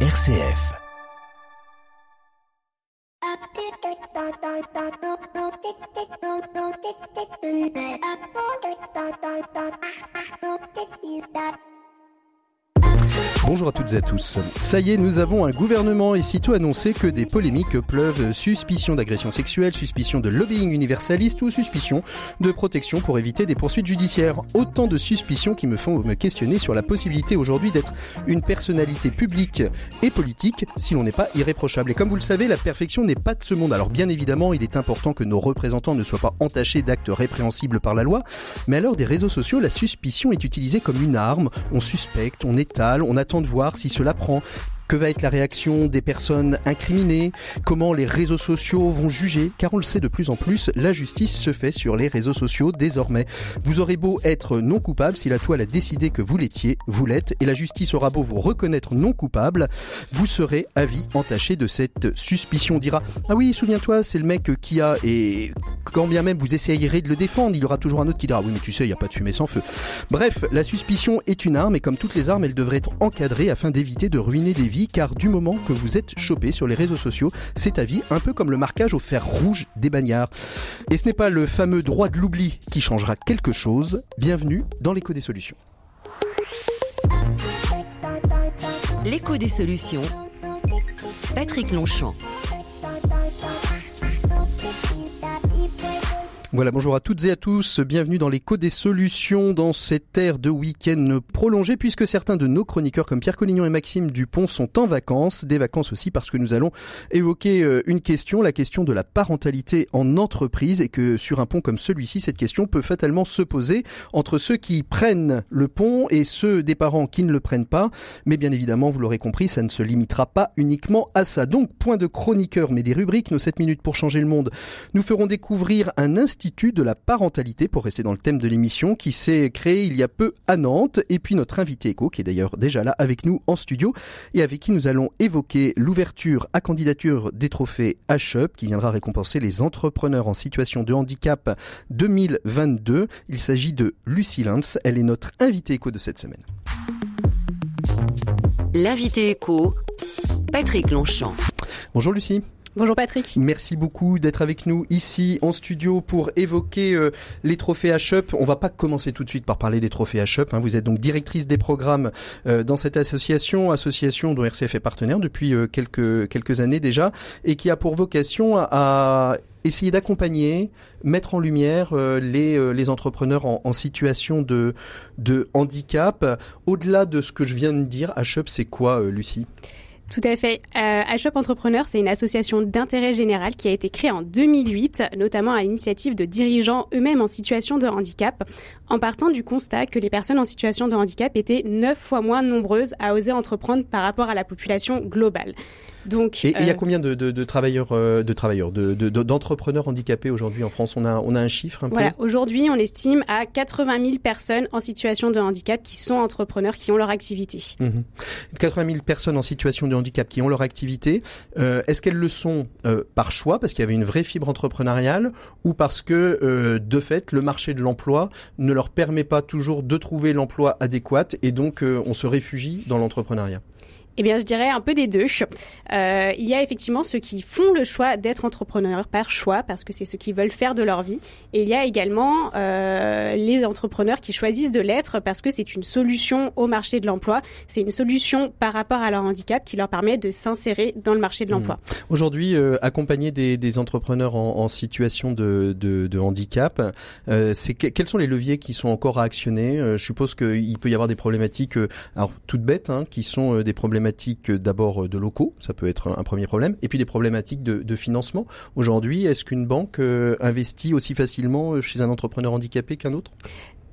RCF. Bonjour à toutes et à tous. Ça y est, nous avons un gouvernement et sitôt annoncé que des polémiques pleuvent, suspicion d'agression sexuelle, suspicion de lobbying universaliste ou suspicion de protection pour éviter des poursuites judiciaires. Autant de suspicions qui me font me questionner sur la possibilité aujourd'hui d'être une personnalité publique et politique si l'on n'est pas irréprochable. Et comme vous le savez, la perfection n'est pas de ce monde. Alors bien évidemment, il est important que nos représentants ne soient pas entachés d'actes répréhensibles par la loi, mais à l'heure des réseaux sociaux, la suspicion est utilisée comme une arme. On suspecte, on étale, on attend de voir si cela prend. Que va être la réaction des personnes incriminées? Comment les réseaux sociaux vont juger? Car on le sait de plus en plus, la justice se fait sur les réseaux sociaux désormais. Vous aurez beau être non coupable, si la toile a décidé que vous l'étiez, vous l'êtes, et la justice aura beau vous reconnaître non coupable, vous serez à vie entaché de cette suspicion. On dira ah oui, souviens-toi, c'est le mec qui a et quand bien même vous essayerez de le défendre, il y aura toujours un autre qui dira oui mais tu sais, il n'y a pas de fumée sans feu. Bref, la suspicion est une arme et comme toutes les armes, elle devrait être encadrée afin d'éviter de ruiner des vies car du moment que vous êtes chopé sur les réseaux sociaux, c'est à vie, un peu comme le marquage au fer rouge des bagnards. Et ce n'est pas le fameux droit de l'oubli qui changera quelque chose. Bienvenue dans l'écho des solutions. L'écho des solutions. Patrick Longchamp. Voilà, bonjour à toutes et à tous, bienvenue dans l'écho des solutions dans cette ère de week-end prolongé puisque certains de nos chroniqueurs comme Pierre Collignon et Maxime Dupont sont en vacances, des vacances aussi parce que nous allons évoquer euh, une question, la question de la parentalité en entreprise et que sur un pont comme celui-ci, cette question peut fatalement se poser entre ceux qui prennent le pont et ceux des parents qui ne le prennent pas, mais bien évidemment, vous l'aurez compris, ça ne se limitera pas uniquement à ça. Donc, point de chroniqueur, mais des rubriques, nos 7 minutes pour changer le monde, nous ferons découvrir un institut de la parentalité, pour rester dans le thème de l'émission, qui s'est créé il y a peu à Nantes. Et puis notre invité éco, qui est d'ailleurs déjà là avec nous en studio, et avec qui nous allons évoquer l'ouverture à candidature des trophées HUP, qui viendra récompenser les entrepreneurs en situation de handicap 2022. Il s'agit de Lucie Lintz. Elle est notre invitée éco de cette semaine. L'invité éco, Patrick Longchamp. Bonjour Lucie. Bonjour Patrick. Merci beaucoup d'être avec nous ici en studio pour évoquer euh, les trophées HUP. On va pas commencer tout de suite par parler des trophées HUP. Hein. Vous êtes donc directrice des programmes euh, dans cette association, association dont RCF est partenaire depuis euh, quelques quelques années déjà, et qui a pour vocation à, essayer d'accompagner, mettre en lumière les, les entrepreneurs en, situation de, de handicap. Au-delà de ce que je viens de dire, HUP, c'est quoi, Lucie? Tout à fait. Euh, HUP Entrepreneur, c'est une association d'intérêt général qui a été créée en 2008, notamment à l'initiative de dirigeants eux-mêmes en situation de handicap, en partant du constat que les personnes en situation de handicap étaient neuf fois moins nombreuses à oser entreprendre par rapport à la population globale. Donc, et il y a euh, combien de, de, de travailleurs, euh, de travailleurs, de, d'entrepreneurs handicapés aujourd'hui en France? On a, on a un chiffre un voilà. Aujourd'hui, on estime à 80 000 personnes en situation de handicap qui sont entrepreneurs, qui ont leur activité. 80 mmh. 000 personnes en situation de handicap qui ont leur activité. Euh, est-ce qu'elles le sont euh, par choix, parce qu'il y avait une vraie fibre entrepreneuriale, ou parce que euh, de fait, le marché de l'emploi ne leur permet pas toujours de trouver l'emploi adéquat, et donc on se réfugie dans l'entrepreneuriat? Eh bien, je dirais un peu des deux. Euh, il y a effectivement ceux qui font le choix d'être entrepreneurs par choix, parce que c'est ce qu'ils veulent faire de leur vie. Et il y a également euh, les entrepreneurs qui choisissent de l'être parce que c'est une solution au marché de l'emploi. C'est une solution par rapport à leur handicap qui leur permet de s'insérer dans le marché de l'emploi. Mmh. Aujourd'hui, euh, accompagner des, des, entrepreneurs en, en situation de, de, de handicap, c'est que, quels sont les leviers qui sont encore à actionner? Je suppose qu'il peut y avoir des problématiques, alors toutes bêtes, hein, qui sont des problématiques problématiques d'abord euh, de locaux, ça peut être un premier problème, et puis des problématiques de, financement. Aujourd'hui, est-ce qu'une banque euh, investit aussi facilement euh, chez un entrepreneur handicapé qu'un autre?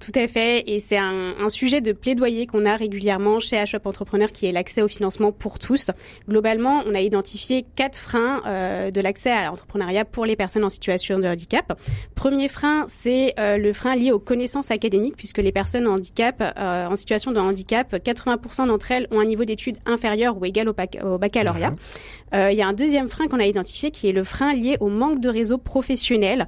Tout à fait, et c'est un, sujet de plaidoyer qu'on a régulièrement chez HUP Entrepreneur, qui est l'accès au financement pour tous. Globalement, on a identifié quatre freins euh, de l'accès à l'entrepreneuriat pour les personnes en situation de handicap. Premier frein, c'est euh, le frein lié aux connaissances académiques, puisque les personnes en euh, en situation de handicap, 80% d'entre elles ont un niveau d'études inférieur ou égal au baccalauréat. Euh, il y a un deuxième frein qu'on a identifié qui est le frein lié au manque de réseau professionnel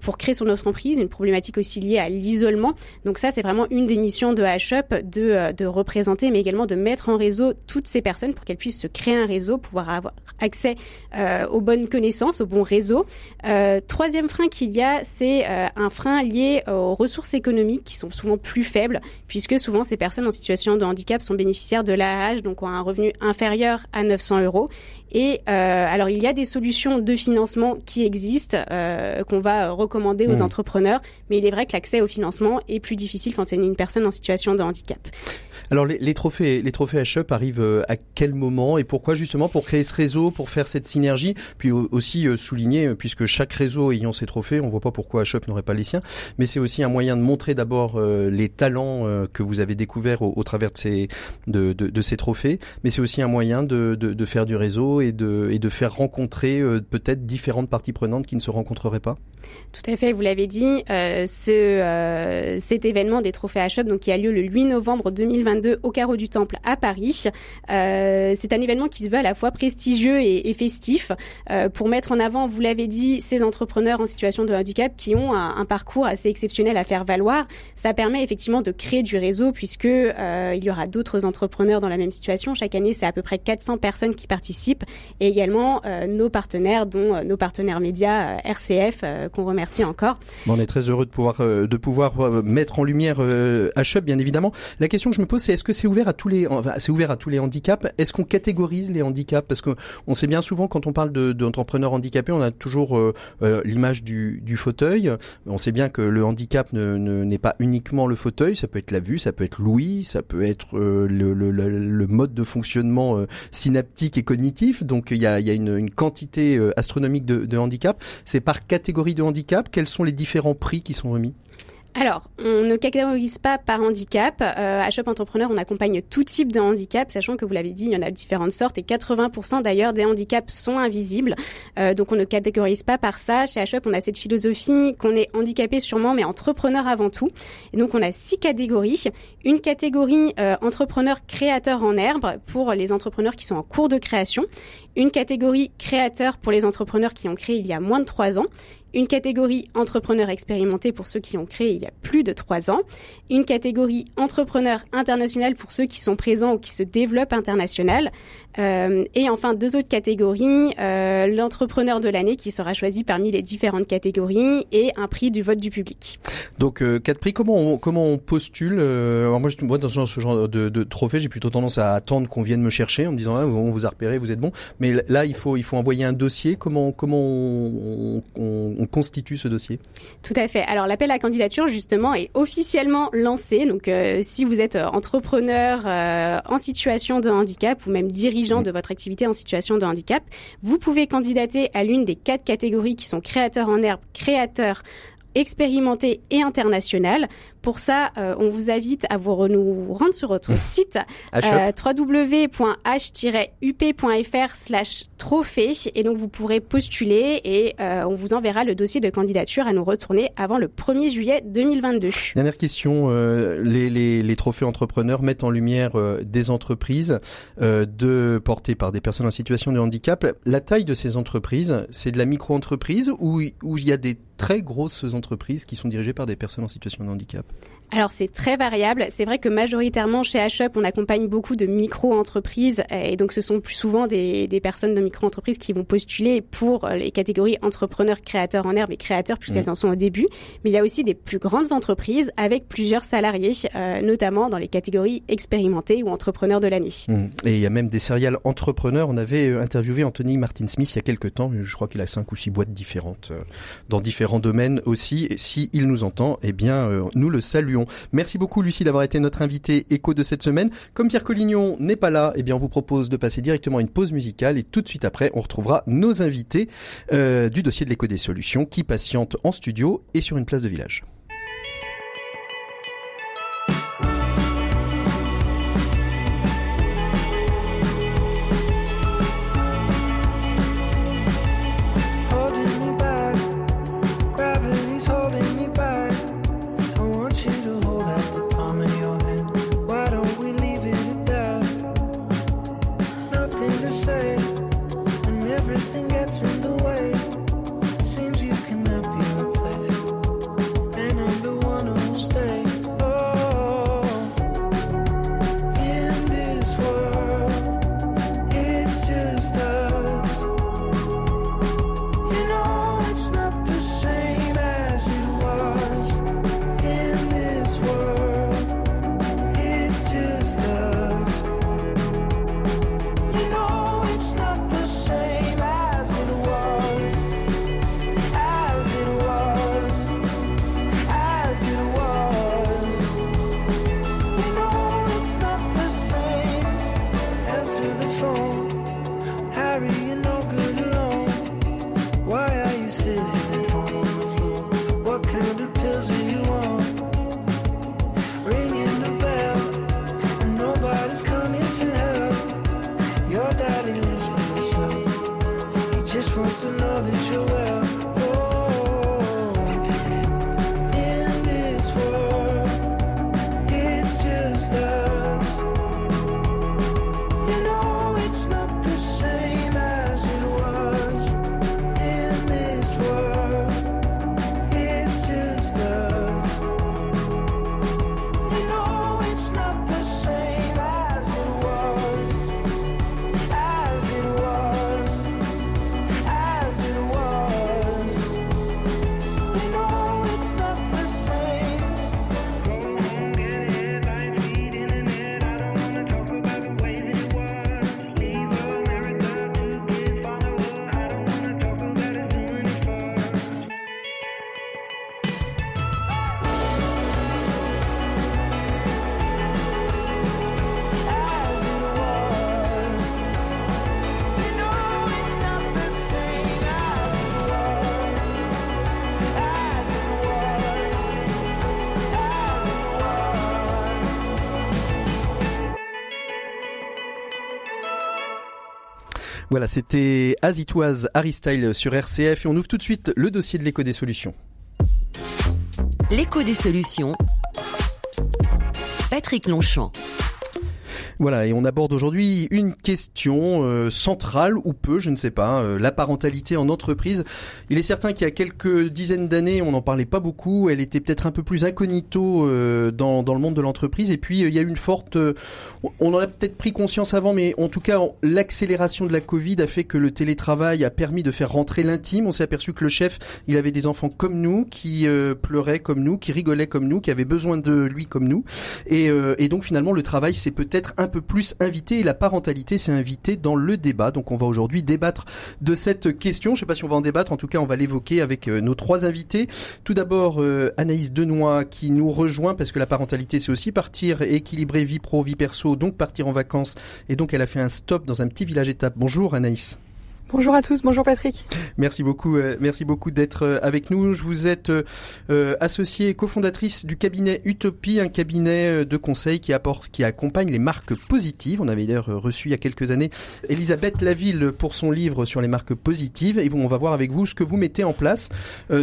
pour créer son entreprise, une problématique aussi liée à l'isolement. Donc ça, c'est vraiment une des missions de HUP de, de représenter, mais également de mettre en réseau toutes ces personnes pour qu'elles puissent se créer un réseau, pouvoir avoir accès aux bonnes connaissances, au bon réseau. troisième frein qu'il y a, c'est un frein lié aux ressources économiques qui sont souvent plus faibles, puisque souvent ces personnes en situation de handicap sont bénéficiaires de l'AAH, donc ont un revenu inférieur à 900 euros. Et euh, alors il y a des solutions de financement qui existent, euh, qu'on va recommander aux mmh. entrepreneurs, mais il est vrai que l'accès au financement est plus difficile quand c'est une personne en situation de handicap. Alors les, trophées, les trophées HUP arrivent euh, à quel moment et pourquoi justement pour créer ce réseau, pour faire cette synergie, puis aussi euh, souligner euh, puisque chaque réseau ayant ses trophées, on voit pas pourquoi HUP n'aurait pas les siens, mais c'est aussi un moyen de montrer d'abord les talents que vous avez découverts au, travers de ces de, de, ces trophées, mais c'est aussi un moyen de, de, faire du réseau et de et de faire rencontrer peut-être différentes parties prenantes qui ne se rencontreraient pas. Tout à fait, vous l'avez dit, ce, cet événement des trophées HUP donc qui a lieu le 8 novembre 2022 au Carreau du Temple à Paris. Euh, c'est un événement qui se veut à la fois prestigieux et, festif euh, pour mettre en avant, vous l'avez dit, ces entrepreneurs en situation de handicap qui ont un, parcours assez exceptionnel à faire valoir. Ça permet effectivement de créer du réseau puisque euh, il y aura d'autres entrepreneurs dans la même situation. Chaque année, c'est à peu près 400 personnes qui participent et également nos partenaires, dont nos partenaires médias RCF qu'on remercie encore. on est très heureux de pouvoir de pouvoir mettre en lumière HUB, bien évidemment. La question que je me pose, c'est est-ce que c'est ouvert à tous les, handicaps? Est-ce qu'on catégorise les handicaps? Parce que on sait bien souvent quand on parle d'entrepreneurs handicapés, on a toujours euh, euh, l'image du, fauteuil. On sait bien que le handicap ne n'est pas uniquement le fauteuil, ça peut être la vue, ça peut être l'ouïe, ça peut être euh, le, mode de fonctionnement synaptique et cognitif. Donc il y a, une, quantité astronomique de, de handicap. C'est par catégorie de handicap. Quels sont les différents prix qui sont remis? Alors, on ne catégorise pas par handicap. Euh, à Shop Entrepreneur, on accompagne tout type de handicap, sachant que vous l'avez dit, il y en a différentes sortes et 80% d'ailleurs des handicaps sont invisibles. Euh, donc, on ne catégorise pas par ça. Chez Shop, on a cette philosophie qu'on est handicapé sûrement, mais entrepreneur avant tout. Et donc, on a six catégories. Une catégorie euh, entrepreneur créateur en herbe pour les entrepreneurs qui sont en cours de création. Une catégorie créateur pour les entrepreneurs qui ont créé il y a moins de trois ans une catégorie entrepreneur expérimenté pour ceux qui ont créé il y a plus de trois ans, une catégorie entrepreneur international pour ceux qui sont présents ou qui se développent international, euh, et enfin deux autres catégories, euh, l'entrepreneur de l'année qui sera choisi parmi les différentes catégories et un prix du vote du public. Donc euh, quatre prix, comment on, comment on postule alors moi, dans ce genre de, de trophée, j'ai plutôt tendance à attendre qu'on vienne me chercher en me disant ah, on vous a repéré, vous êtes bon. Mais là, il faut il faut envoyer un dossier. Comment comment on, on on constitue ce dossier? Tout à fait. Alors l'appel à candidature justement est officiellement lancé. Donc euh, si vous êtes euh, entrepreneur euh, en situation de handicap ou même dirigeant mm. de votre activité en situation de handicap, vous pouvez candidater à l'une des quatre catégories qui sont créateurs en herbe, créateurs expérimenté et international. Pour ça, euh, on vous invite à vous nous rendre sur notre site euh, www.h-up.fr slash trophée et donc vous pourrez postuler et euh, on vous enverra le dossier de candidature à nous retourner avant le 1er juillet 2022. Dernière question, euh, les, les, les, trophées entrepreneurs mettent en lumière des entreprises de portées par des personnes en situation de handicap. La taille de ces entreprises, c'est de la micro-entreprise ou il y a des très grosses entreprises qui sont dirigées par des personnes en situation de handicap? Alors c'est très variable. C'est vrai que majoritairement chez HUP, on accompagne beaucoup de micro-entreprises et donc ce sont plus souvent des, des personnes de micro-entreprises qui vont postuler pour les catégories entrepreneurs, créateurs en herbe et créateurs puisqu'elles mmh. en sont au début. Mais il y a aussi des plus grandes entreprises avec plusieurs salariés, euh, notamment dans les catégories expérimentées ou entrepreneurs de l'année. Mmh. Et il y a même des céréales entrepreneurs. On avait euh, interviewé Anthony Martin Smith il y a quelques temps. Je crois qu'il a cinq ou six boîtes différentes euh, dans différents domaines aussi. Et si il nous entend, eh bien nous le saluons. Merci beaucoup Lucie d'avoir été notre invité écho de cette semaine. Comme Pierre Collignon n'est pas là, eh bien on vous propose de passer directement à une pause musicale et tout de suite après on retrouvera nos invités euh, du dossier de l'écho des solutions qui patientent en studio et sur une place de village. Voilà, c'était As It Was Harry sur RCF et on ouvre tout de suite le dossier de l'écho des solutions. L'écho des solutions. Patrick Longchamp. Voilà, et on aborde aujourd'hui une question euh, centrale ou peu, je ne sais pas, euh, la parentalité en entreprise. Il est certain qu'il y a quelques dizaines d'années, on n'en parlait pas beaucoup, elle était peut-être un peu plus incognito euh, dans, dans le monde de l'entreprise, et puis il y a eu une forte... on en a peut-être pris conscience avant, mais en tout cas, l'accélération de la Covid a fait que le télétravail a permis de faire rentrer l'intime. On s'est aperçu que le chef, il avait des enfants comme nous, qui pleuraient comme nous, qui rigolaient comme nous, qui avaient besoin de lui comme nous. Et, et donc finalement, le travail, c'est peut-être un peu plus invité et la parentalité s'est invitée dans le débat. Donc on va aujourd'hui débattre de cette question. Je ne sais pas si on va en débattre, en tout cas on va l'évoquer avec euh, nos trois invités. Tout d'abord euh, Anaïs Denoy qui nous rejoint parce que la parentalité c'est aussi partir équilibrer vie pro, vie perso, donc partir en vacances. Et donc elle a fait un stop dans un petit village étape. Bonjour Anaïs. Bonjour à tous, bonjour Patrick. Merci beaucoup, euh, merci beaucoup d'être euh, avec nous. Je vous êtes euh, associée et cofondatrice du cabinet Utopie, un cabinet de conseil qui apporte, qui accompagne les marques positives. On avait d'ailleurs reçu il y a quelques années Elisabeth Laville pour son livre sur les marques positives. Et on va voir avec vous ce que vous mettez en place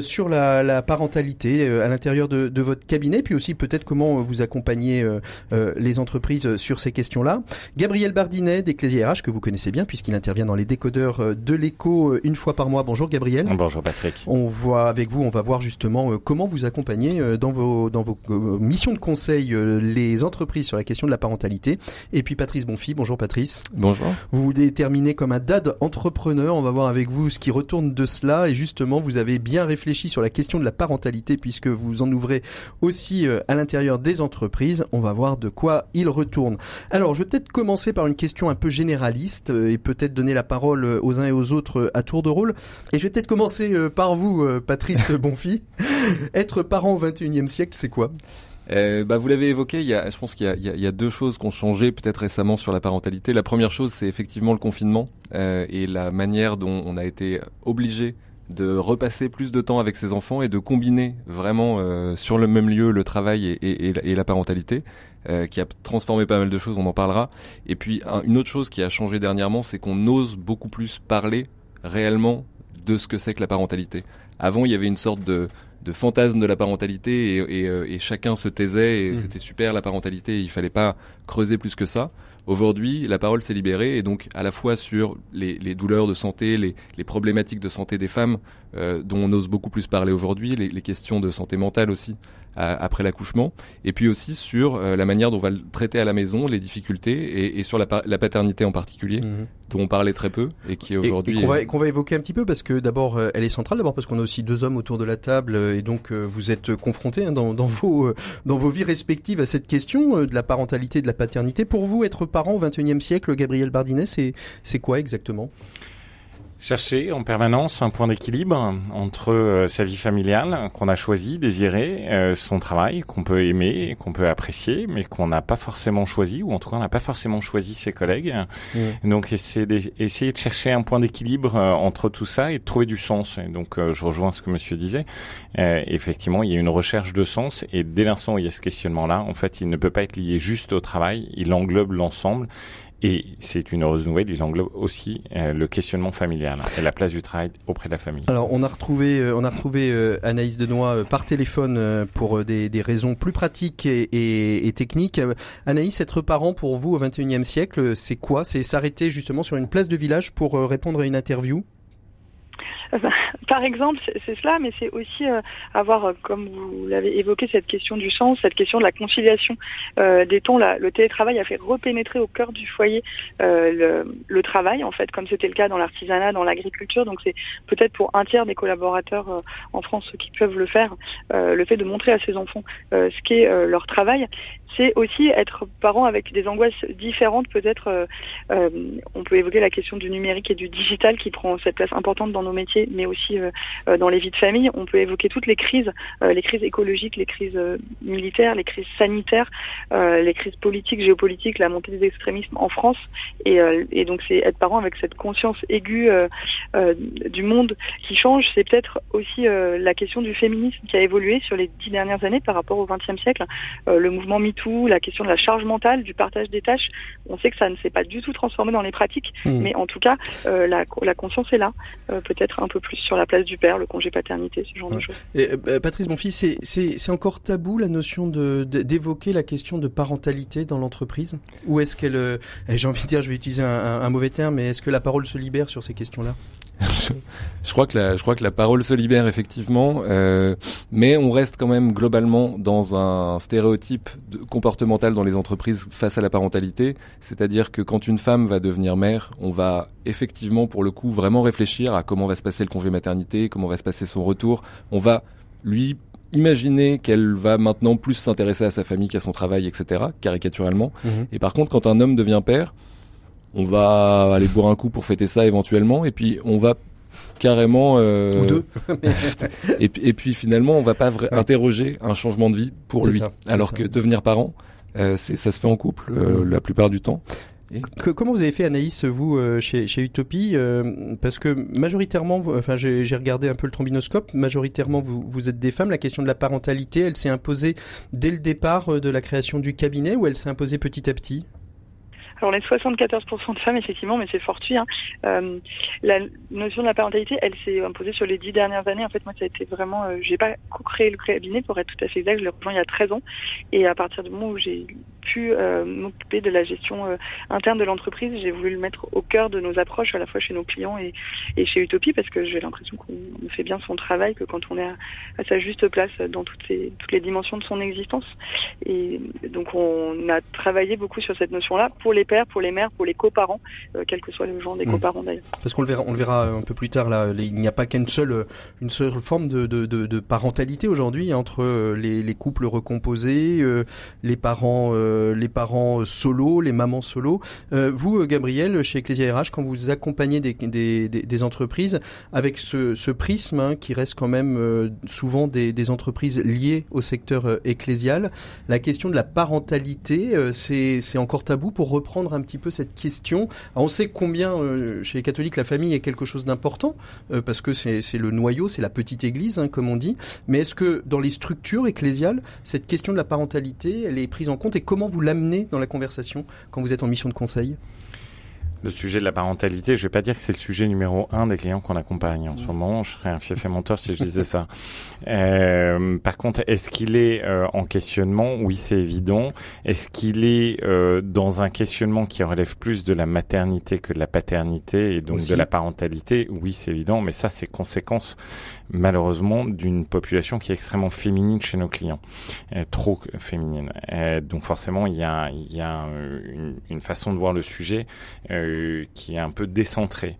sur la, la parentalité à l'intérieur de, de, votre cabinet, puis aussi peut-être comment vous accompagnez les entreprises sur ces questions-là. Gabriel Bardinet d'Ecclesia RH que vous connaissez bien puisqu'il intervient dans les décodeurs de l'écho euh, une fois par mois. Bonjour Gabriel. Bonjour Patrick. On voit avec vous, on va voir justement euh, comment vous accompagnez euh, dans vos dans vos missions de conseil les entreprises sur la question de la parentalité. Et puis Patrice Bonfi. Bonjour Patrice. Bonjour. Vous vous déterminez comme un dad entrepreneur. On va voir avec vous ce qui retourne de cela. Et justement, vous avez bien réfléchi sur la question de la parentalité puisque vous en ouvrez aussi à l'intérieur des entreprises. On va voir de quoi il retourne. Alors, je vais peut-être commencer par une question un peu généraliste et peut-être donner la parole aux uns et aux autres euh, à tour de rôle. Et je vais peut-être commencer euh, par vous, euh, Patrice Bonfi. Être parent au 21e siècle, c'est quoi? Bah, vous l'avez évoqué, il y a, je pense qu'il y, y, a deux choses qui ont changé peut-être récemment sur la parentalité. La première chose, c'est effectivement le confinement euh, et la manière dont on a été obligé de repasser plus de temps avec ses enfants et de combiner vraiment euh, sur le même lieu le travail et, et, et la parentalité. Euh, qui a transformé pas mal de choses, on en parlera. Et puis une autre chose qui a changé dernièrement, c'est qu'on ose beaucoup plus parler réellement de ce que c'est que la parentalité. Avant, il y avait une sorte de, de fantasme de la parentalité et, et, euh, et chacun se taisait et mmh. c'était super la parentalité, il fallait pas creuser plus que ça. Aujourd'hui, la parole s'est libérée et donc à la fois sur les, les douleurs de santé, les, les, problématiques de santé des femmes, euh, dont on ose beaucoup plus parler aujourd'hui, les, les, questions de santé mentale aussi après l'accouchement, et puis aussi sur euh, la manière dont on va le traiter à la maison, les difficultés, et, et sur la, la, paternité en particulier, mmh. dont on parlait très peu et qui aujourd'hui qu'on va, qu'on va évoquer un petit peu parce que d'abord euh, elle est centrale, d'abord parce qu'on a aussi deux hommes autour de la table et donc vous êtes confrontés hein, dans, dans, vos dans vos vies respectives à cette question de la parentalité, de la paternité. Pour vous, être parent au XXIe siècle, Gabriel Bardinet, c'est quoi exactement? Chercher en permanence un point d'équilibre entre euh, sa vie familiale qu'on a choisi, désiré, euh, son travail qu'on peut aimer, qu'on peut apprécier, mais qu'on n'a pas forcément choisi, ou en tout cas on n'a pas forcément choisi ses collègues. Mmh. Donc essayer de, essayer de chercher un point d'équilibre euh, entre tout ça et de trouver du sens. Et donc je rejoins ce que Monsieur disait. effectivement, il y a une recherche de sens, et dès l'instant où il y a ce questionnement-là, en fait, il ne peut pas être lié juste au travail, il englobe l'ensemble. Et c'est une heureuse nouvelle, il englobe aussi euh, le questionnement familial et la place du travail auprès de la famille. Alors on a retrouvé, euh, on a retrouvé euh, Anaïs Denoy par téléphone pour des, des, raisons plus pratiques et, et, et, techniques. Anaïs, être parent pour vous au XXIe siècle, c'est quoi? C'est s'arrêter justement sur une place de village pour répondre à une interview? Par exemple, c'est cela, mais c'est aussi euh, avoir, euh, comme vous l'avez évoqué, cette question du sens, cette question de la conciliation euh, des. Là, le télétravail a fait repénétrer au cœur du foyer le, le, travail, en fait, comme c'était le cas dans l'artisanat, dans l'agriculture. Donc, c'est peut-être pour un tiers des collaborateurs en France qui peuvent le faire, le fait de montrer à ses enfants ce qu'est leur travail c'est aussi être parent avec des angoisses différentes. Peut-être, euh, euh, on peut évoquer la question du numérique et du digital qui prend cette place importante dans nos métiers mais aussi dans les vies de famille. On peut évoquer toutes les crises, les crises écologiques, les crises militaires, les crises sanitaires, les crises politiques, géopolitiques, la montée des extrémismes en France. Et, donc c'est être parent avec cette conscience aiguë du monde qui change. C'est peut-être aussi la question du féminisme qui a évolué sur les dix dernières années par rapport au XXe siècle. le mouvement la question de la charge mentale, du partage des tâches. On sait que ça ne s'est pas du tout transformé dans les pratiques, mmh. mais en tout cas, euh, la, la, conscience est là. Euh, peut-être un peu plus sur la place du père, le congé paternité, ce genre de choses. Et, euh, Patrice fils, c'est encore tabou la notion de d'évoquer la question de parentalité dans l'entreprise? Ou est-ce qu'elle, eh, j'ai envie de dire, je vais utiliser un, un mauvais terme, mais est-ce que la parole se libère sur ces questions-là? je crois que la, je crois que la parole se libère effectivement, euh, mais on reste quand même globalement dans un stéréotype comportemental dans les entreprises face à la parentalité, c'est-à-dire que quand une femme va devenir mère, on va effectivement pour le coup vraiment réfléchir à comment va se passer le congé maternité, comment va se passer son retour. On va lui imaginer qu'elle va maintenant plus s'intéresser à sa famille qu'à son travail, etc. Caricaturalement. Mhm. Et par contre, quand un homme devient père, on va aller boire un coup pour fêter ça éventuellement, et puis on va carrément euh, ou deux. et, et, puis finalement on va pas interroger un changement de vie pour lui alors que devenir parent euh, ça se fait en couple euh, la plupart du temps. Comment vous avez fait Anaïs vous chez, chez Utopie parce que majoritairement enfin j'ai regardé un peu le trombinoscope majoritairement vous, vous êtes des femmes la question de la parentalité elle s'est imposée dès le départ de la création du cabinet ou elle s'est imposée petit à petit? Alors est 74% de femmes effectivement, mais c'est fortuit. Hein. Euh, la notion de la parentalité, elle s'est imposée sur les dix dernières années. En fait, moi, ça a été vraiment, euh, j'ai pas co-créé le cabinet pour être tout à fait exact. Je l'ai rejoint il y a 13 ans, et à partir du moment où j'ai pu euh, m'occuper de la gestion euh, interne de l'entreprise, j'ai voulu le mettre au cœur de nos approches, à la fois chez nos clients et, et chez Utopie, parce que j'ai l'impression qu'on fait bien son travail, que quand on est à, à sa juste place dans toutes, ces, toutes les dimensions de son existence. Et donc on a travaillé beaucoup sur cette notion-là pour les pères, pour les mères, pour les coparents, euh, quel que soit le genre des mmh. coparents d'ailleurs. Parce qu'on le verra, on le verra un peu plus tard là. Il n'y a pas qu'une seule, une seule forme de, de, de, de parentalité aujourd'hui entre euh, les, les, couples recomposés, les parents, les parents solo, les mamans solo. vous, Gabriel, chez Ecclesia RH, quand vous accompagnez des, entreprises avec ce, prisme hein, qui reste quand même souvent des, entreprises liées au secteur ecclésial, la question de la parentalité, c'est encore tabou pour reprendre un petit peu cette question. on sait combien euh, chez les catholiques la famille est quelque chose d'important euh, parce que c'est le noyau, c'est la petite église, hein, comme on dit. Mais est-ce que dans les structures ecclésiales, cette question de la parentalité, elle est prise en compte et comment vous l'amenez dans la conversation quand vous êtes en mission de conseil? Le sujet de la parentalité, je vais pas dire que c'est le sujet numéro un des clients qu'on accompagne en ce moment. Je serais un fief et menteur si je disais ça. Euh, par contre, est-ce qu'il est, euh, en questionnement? Oui, c'est évident. Est-ce qu'il est euh, dans un questionnement qui relève plus de la maternité que de la paternité et donc de la parentalité? Oui, c'est évident. Mais ça, c'est conséquence malheureusement d'une population qui est extrêmement féminine chez nos clients, euh, trop féminine. donc forcément, il y a, il y a une, une, façon de voir le sujet qui est un peu décentré.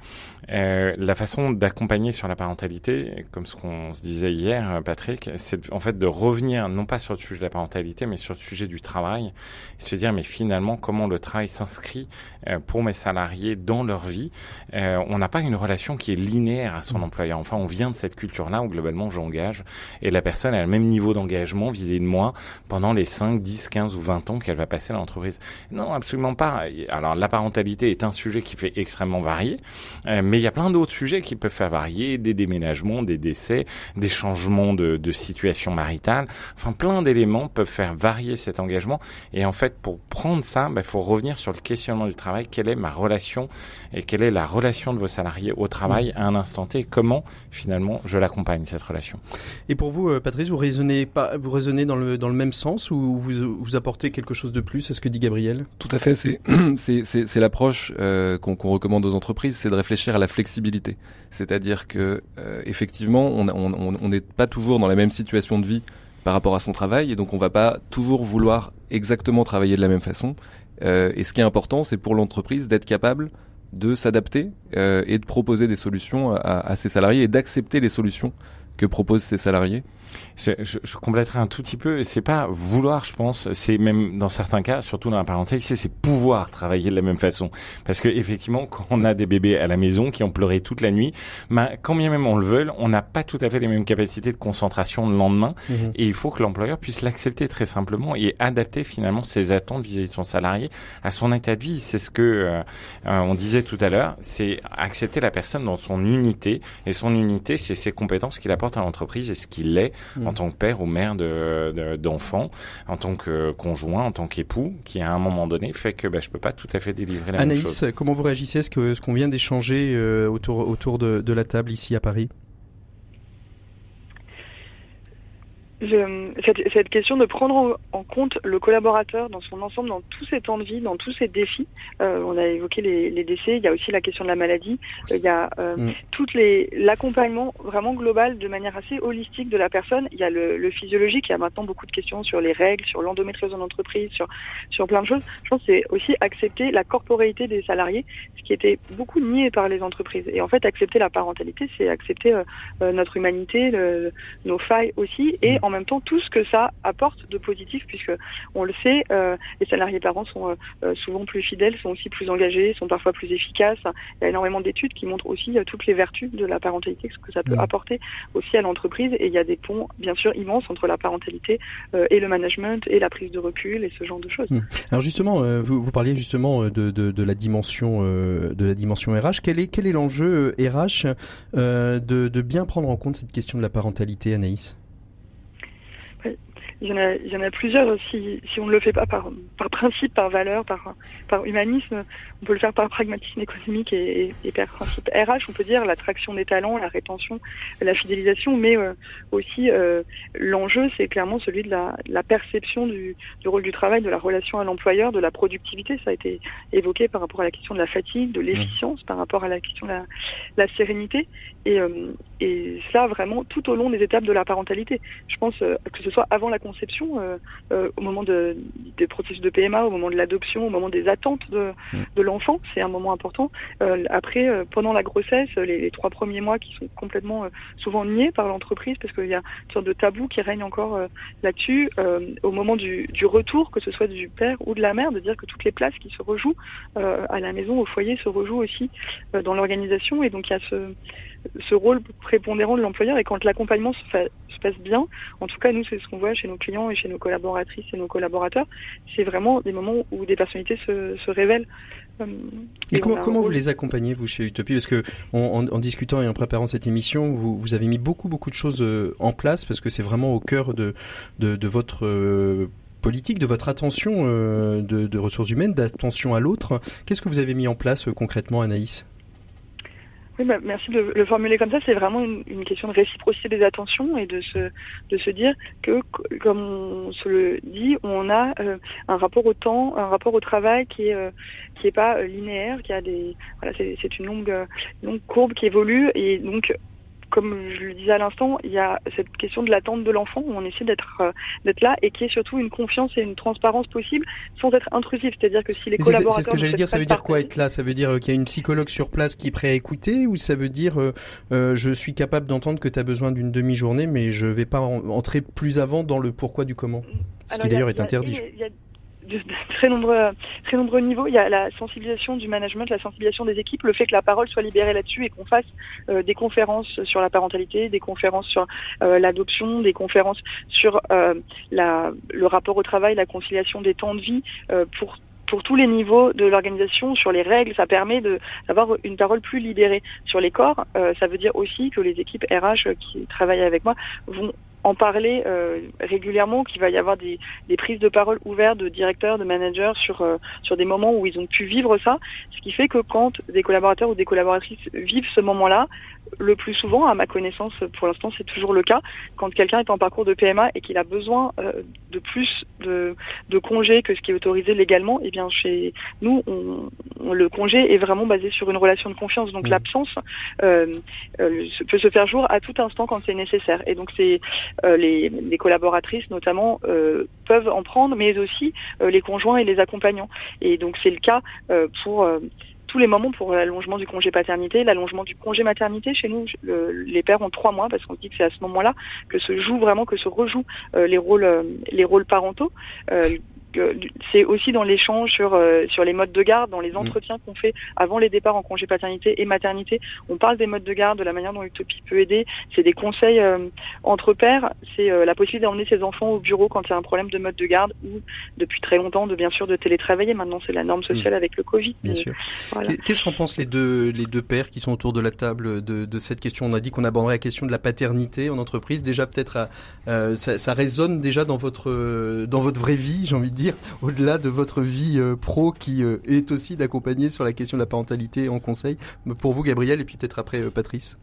Euh, la façon d'accompagner sur la parentalité, comme ce qu'on se disait hier, Patrick, c'est en fait de revenir non pas sur le sujet de la parentalité, mais sur le sujet du travail, se dire mais finalement comment le travail s'inscrit euh, pour mes salariés dans leur vie. Euh, on n'a pas une relation qui est linéaire à son mmh. employeur. Enfin, on vient de cette culture-là où globalement j'engage et la personne a le même niveau d'engagement vis-à-vis de moi pendant les 5, 10, 15 ou 20 ans qu'elle va passer dans l'entreprise. Non, absolument pas. Alors la parentalité est un sujet qui fait extrêmement varier, mais il y a plein d'autres sujets qui peuvent faire varier, des déménagements, des décès, des changements de, de situation maritale. Enfin, plein d'éléments peuvent faire varier cet engagement. Et en fait, pour prendre ça, il bah, faut revenir sur le questionnement du travail. Quelle est ma relation et quelle est la relation de vos salariés au travail à un instant T? Comment finalement je l'accompagne cette relation Et pour vous, euh, Patrice, vous raisonnez pas, vous raisonnez dans le dans le même sens ou vous vous apportez quelque chose de plus à ce que dit Gabriel? Tout à fait. C'est c'est c'est l'approche euh, qu'on recommande aux entreprises, c'est de réfléchir à la flexibilité. C'est-à-dire que euh, effectivement, on n'est pas toujours dans la même situation de vie par rapport à son travail, et donc on va pas toujours vouloir exactement travailler de la même façon. Euh, et ce qui est important, c'est pour l'entreprise d'être capable de s'adapter euh, et de proposer des solutions à, à ses salariés et d'accepter les solutions que proposent ses salariés Je, je, compléterai un tout petit peu. C'est pas vouloir, je pense. C'est même dans certains cas, surtout dans la parentalité, c'est pouvoir travailler de la même façon. Parce que effectivement, quand on a des bébés à la maison qui ont pleuré toute la nuit, ben, quand bien même on le veut, on n'a pas tout à fait les mêmes capacités de concentration le lendemain. Mhm. Et il faut que l'employeur puisse l'accepter très simplement et adapter finalement ses attentes vis-à-vis de son salarié à son état de vie. C'est ce que euh, euh, on disait tout à l'heure. C'est accepter la personne dans son unité. Et son unité, c'est ses compétences qu'il apporte à l'entreprise et ce qu'il est. Mhm en tant que père ou mère d'enfants, de, en tant que conjoint, en tant qu'époux, qui à un moment donné fait que ben, je peux pas tout à fait délivrer la même chose. Anaïs, comment vous réagissez? À ce qu'on ce vient d'échanger euh, autour, autour de, de la table ici à Paris? Je, cette, cette, question de prendre en compte le collaborateur dans son ensemble, dans tous ses temps de vie, dans tous ses défis. Euh, on a évoqué les, les, décès, il y a aussi la question de la maladie, euh, il y a euh, mm. toutes les l'accompagnement vraiment global de manière assez holistique de la personne. Il y a le, le, physiologique, il y a maintenant beaucoup de questions sur les règles, sur l'endométriose en entreprise, sur sur plein de choses. Je pense que c'est aussi accepter la corporéité des salariés, ce qui était beaucoup nié par les entreprises. Et en fait, accepter la parentalité, c'est accepter euh, euh, notre humanité, le, nos failles aussi, et mm en même temps tout ce que ça apporte de positif, puisque on le sait, euh, les salariés parents sont euh, souvent plus fidèles, sont aussi plus engagés, sont parfois plus efficaces. Il y a énormément d'études qui montrent aussi euh, toutes les vertus de la parentalité, ce que ça peut mmh. apporter aussi à l'entreprise. Et il y a des ponts, bien sûr, immenses entre la parentalité et le management et la prise de recul et ce genre de choses. Mmh. Alors justement, vous, vous parliez justement de, de, de la dimension de la dimension RH. Quel est quel est l'enjeu RH de, de bien prendre en compte cette question de la parentalité, Anaïs? Il y en a, il y en a plusieurs. Si, si on ne le fait pas par, par principe, par valeur, par, par humanisme, on peut le faire par pragmatisme économique et, et, par principe RH. On peut dire l'attraction des talents, la rétention, la fidélisation, mais euh, aussi euh, l'enjeu, c'est clairement celui de la, la perception du, du, rôle du travail, de la relation à l'employeur, de la productivité. Ça a été évoqué par rapport à la question de la fatigue, de l'efficience, par rapport à la question de la, la sérénité. Et, euh, et ça, vraiment, tout au long des étapes de la parentalité. Je pense que ce soit avant la conception, euh, euh, au moment de, des processus de PMA, au moment de l'adoption, au moment des attentes de, mm. de l'enfant, c'est un moment important. Euh, après, pendant la grossesse, les, les, trois premiers mois qui sont complètement souvent niés par l'entreprise parce qu'il y a une sorte de tabou qui règne encore là-dessus. au moment du, du, retour, que ce soit du père ou de la mère, de dire que toutes les places qui se rejouent à la maison, au foyer, se rejouent aussi dans l'organisation. Et donc il y a ce ce rôle prépondérant de l'employeur et quand l'accompagnement se, se, passe bien, en tout cas nous c'est ce qu'on voit chez nos clients et chez nos collaboratrices et nos collaborateurs, c'est vraiment des moments où des personnalités se, se révèlent. Euh, et, et comment, comment vous les accompagnez vous chez Utopie? Parce que en, en, en, discutant et en préparant cette émission, vous, vous avez mis beaucoup beaucoup de choses euh, en place parce que c'est vraiment au cœur de, de, de votre euh, politique, de votre attention de, de ressources humaines, d'attention à l'autre. Qu'est-ce que vous avez mis en place concrètement, Anaïs? Oui, bah, merci de le formuler comme ça. C'est vraiment une, question de réciprocité des attentions et de se, de se dire que, comme on se le dit, on a euh, un rapport au temps, un rapport au travail qui est, euh, qui est pas euh, linéaire, qui a des, voilà, c'est une longue, longue courbe qui évolue et donc comme je le disais à l'instant, il y a cette question de l'attente de l'enfant où on essaie d'être euh, d'être là et qui est surtout une confiance et une transparence possible sans être intrusif. C'est-à-dire que si les collaborateurs... C'est ce que j'allais dire, ça veut dire quoi être là? Ça veut dire euh, qu'il y a une psychologue sur place qui est prêt à écouter ou ça veut dire euh, euh je suis capable d'entendre que tu as besoin d'une demi-journée mais je vais pas entrer plus avant dans le pourquoi du comment? Ce Alors, qui d'ailleurs est interdit de, très nombreux, très nombreux niveaux. Il y a la sensibilisation du management, la sensibilisation des équipes, le fait que la parole soit libérée là-dessus et qu'on fasse euh, des conférences sur la parentalité, des conférences sur euh, l'adoption, des conférences sur euh, le rapport au travail, la conciliation des temps de vie pour pour tous les niveaux de l'organisation sur les règles. Ça permet d'avoir une parole plus libérée sur les corps. Ça veut dire aussi que les équipes RH qui travaillent avec moi vont en parler euh, régulièrement, qu'il va y avoir des, des, prises de parole ouvertes de directeurs, de managers sur euh, sur des moments où ils ont pu vivre ça, ce qui fait que quand des collaborateurs ou des collaboratrices vivent ce moment-là, le plus souvent, à ma connaissance, pour l'instant, c'est toujours le cas, quand quelqu'un est en parcours de PMA et qu'il a besoin euh, de plus de, de congés que ce qui est autorisé légalement, eh bien chez nous, on, on, le congé est vraiment basé sur une relation de confiance. Donc mmh. l'absence euh, euh, peut se faire jour à tout instant quand c'est nécessaire. Et donc c'est les, les, collaboratrices notamment euh, peuvent en prendre, mais aussi euh, les conjoints et les accompagnants. Et donc c'est le cas pour tous les moments pour l'allongement du congé paternité, l'allongement du congé maternité. Chez nous, les pères ont trois mois parce qu'on se dit que c'est à ce moment-là que se joue vraiment, que se rejouent les rôles, les rôles parentaux c'est aussi dans l'échange sur euh, sur les modes de garde, dans les mm. entretiens qu'on fait avant les départs en congé paternité et maternité. On parle des modes de garde, de la manière dont Utopie peut aider. C'est des conseils euh, entre pères. C'est euh, la possibilité d'emmener ses enfants au bureau quand il y a un problème de mode de garde ou depuis très longtemps de bien sûr de télétravailler. Maintenant c'est la norme sociale mm. avec le Covid. Bien sûr. Qu'est-ce qu'en pensent les deux les deux pères qui sont autour de la table de, de cette question? On a dit qu'on aborderait la question de la paternité en entreprise. Déjà peut-être ça, ça résonne déjà dans votre dans votre vraie vie, j'ai envie de dire, au-delà de votre vie euh, pro qui euh, est aussi d'accompagner sur la question de la parentalité en conseil. Pour vous, Gabriel, et puis peut-être après euh, Patrice.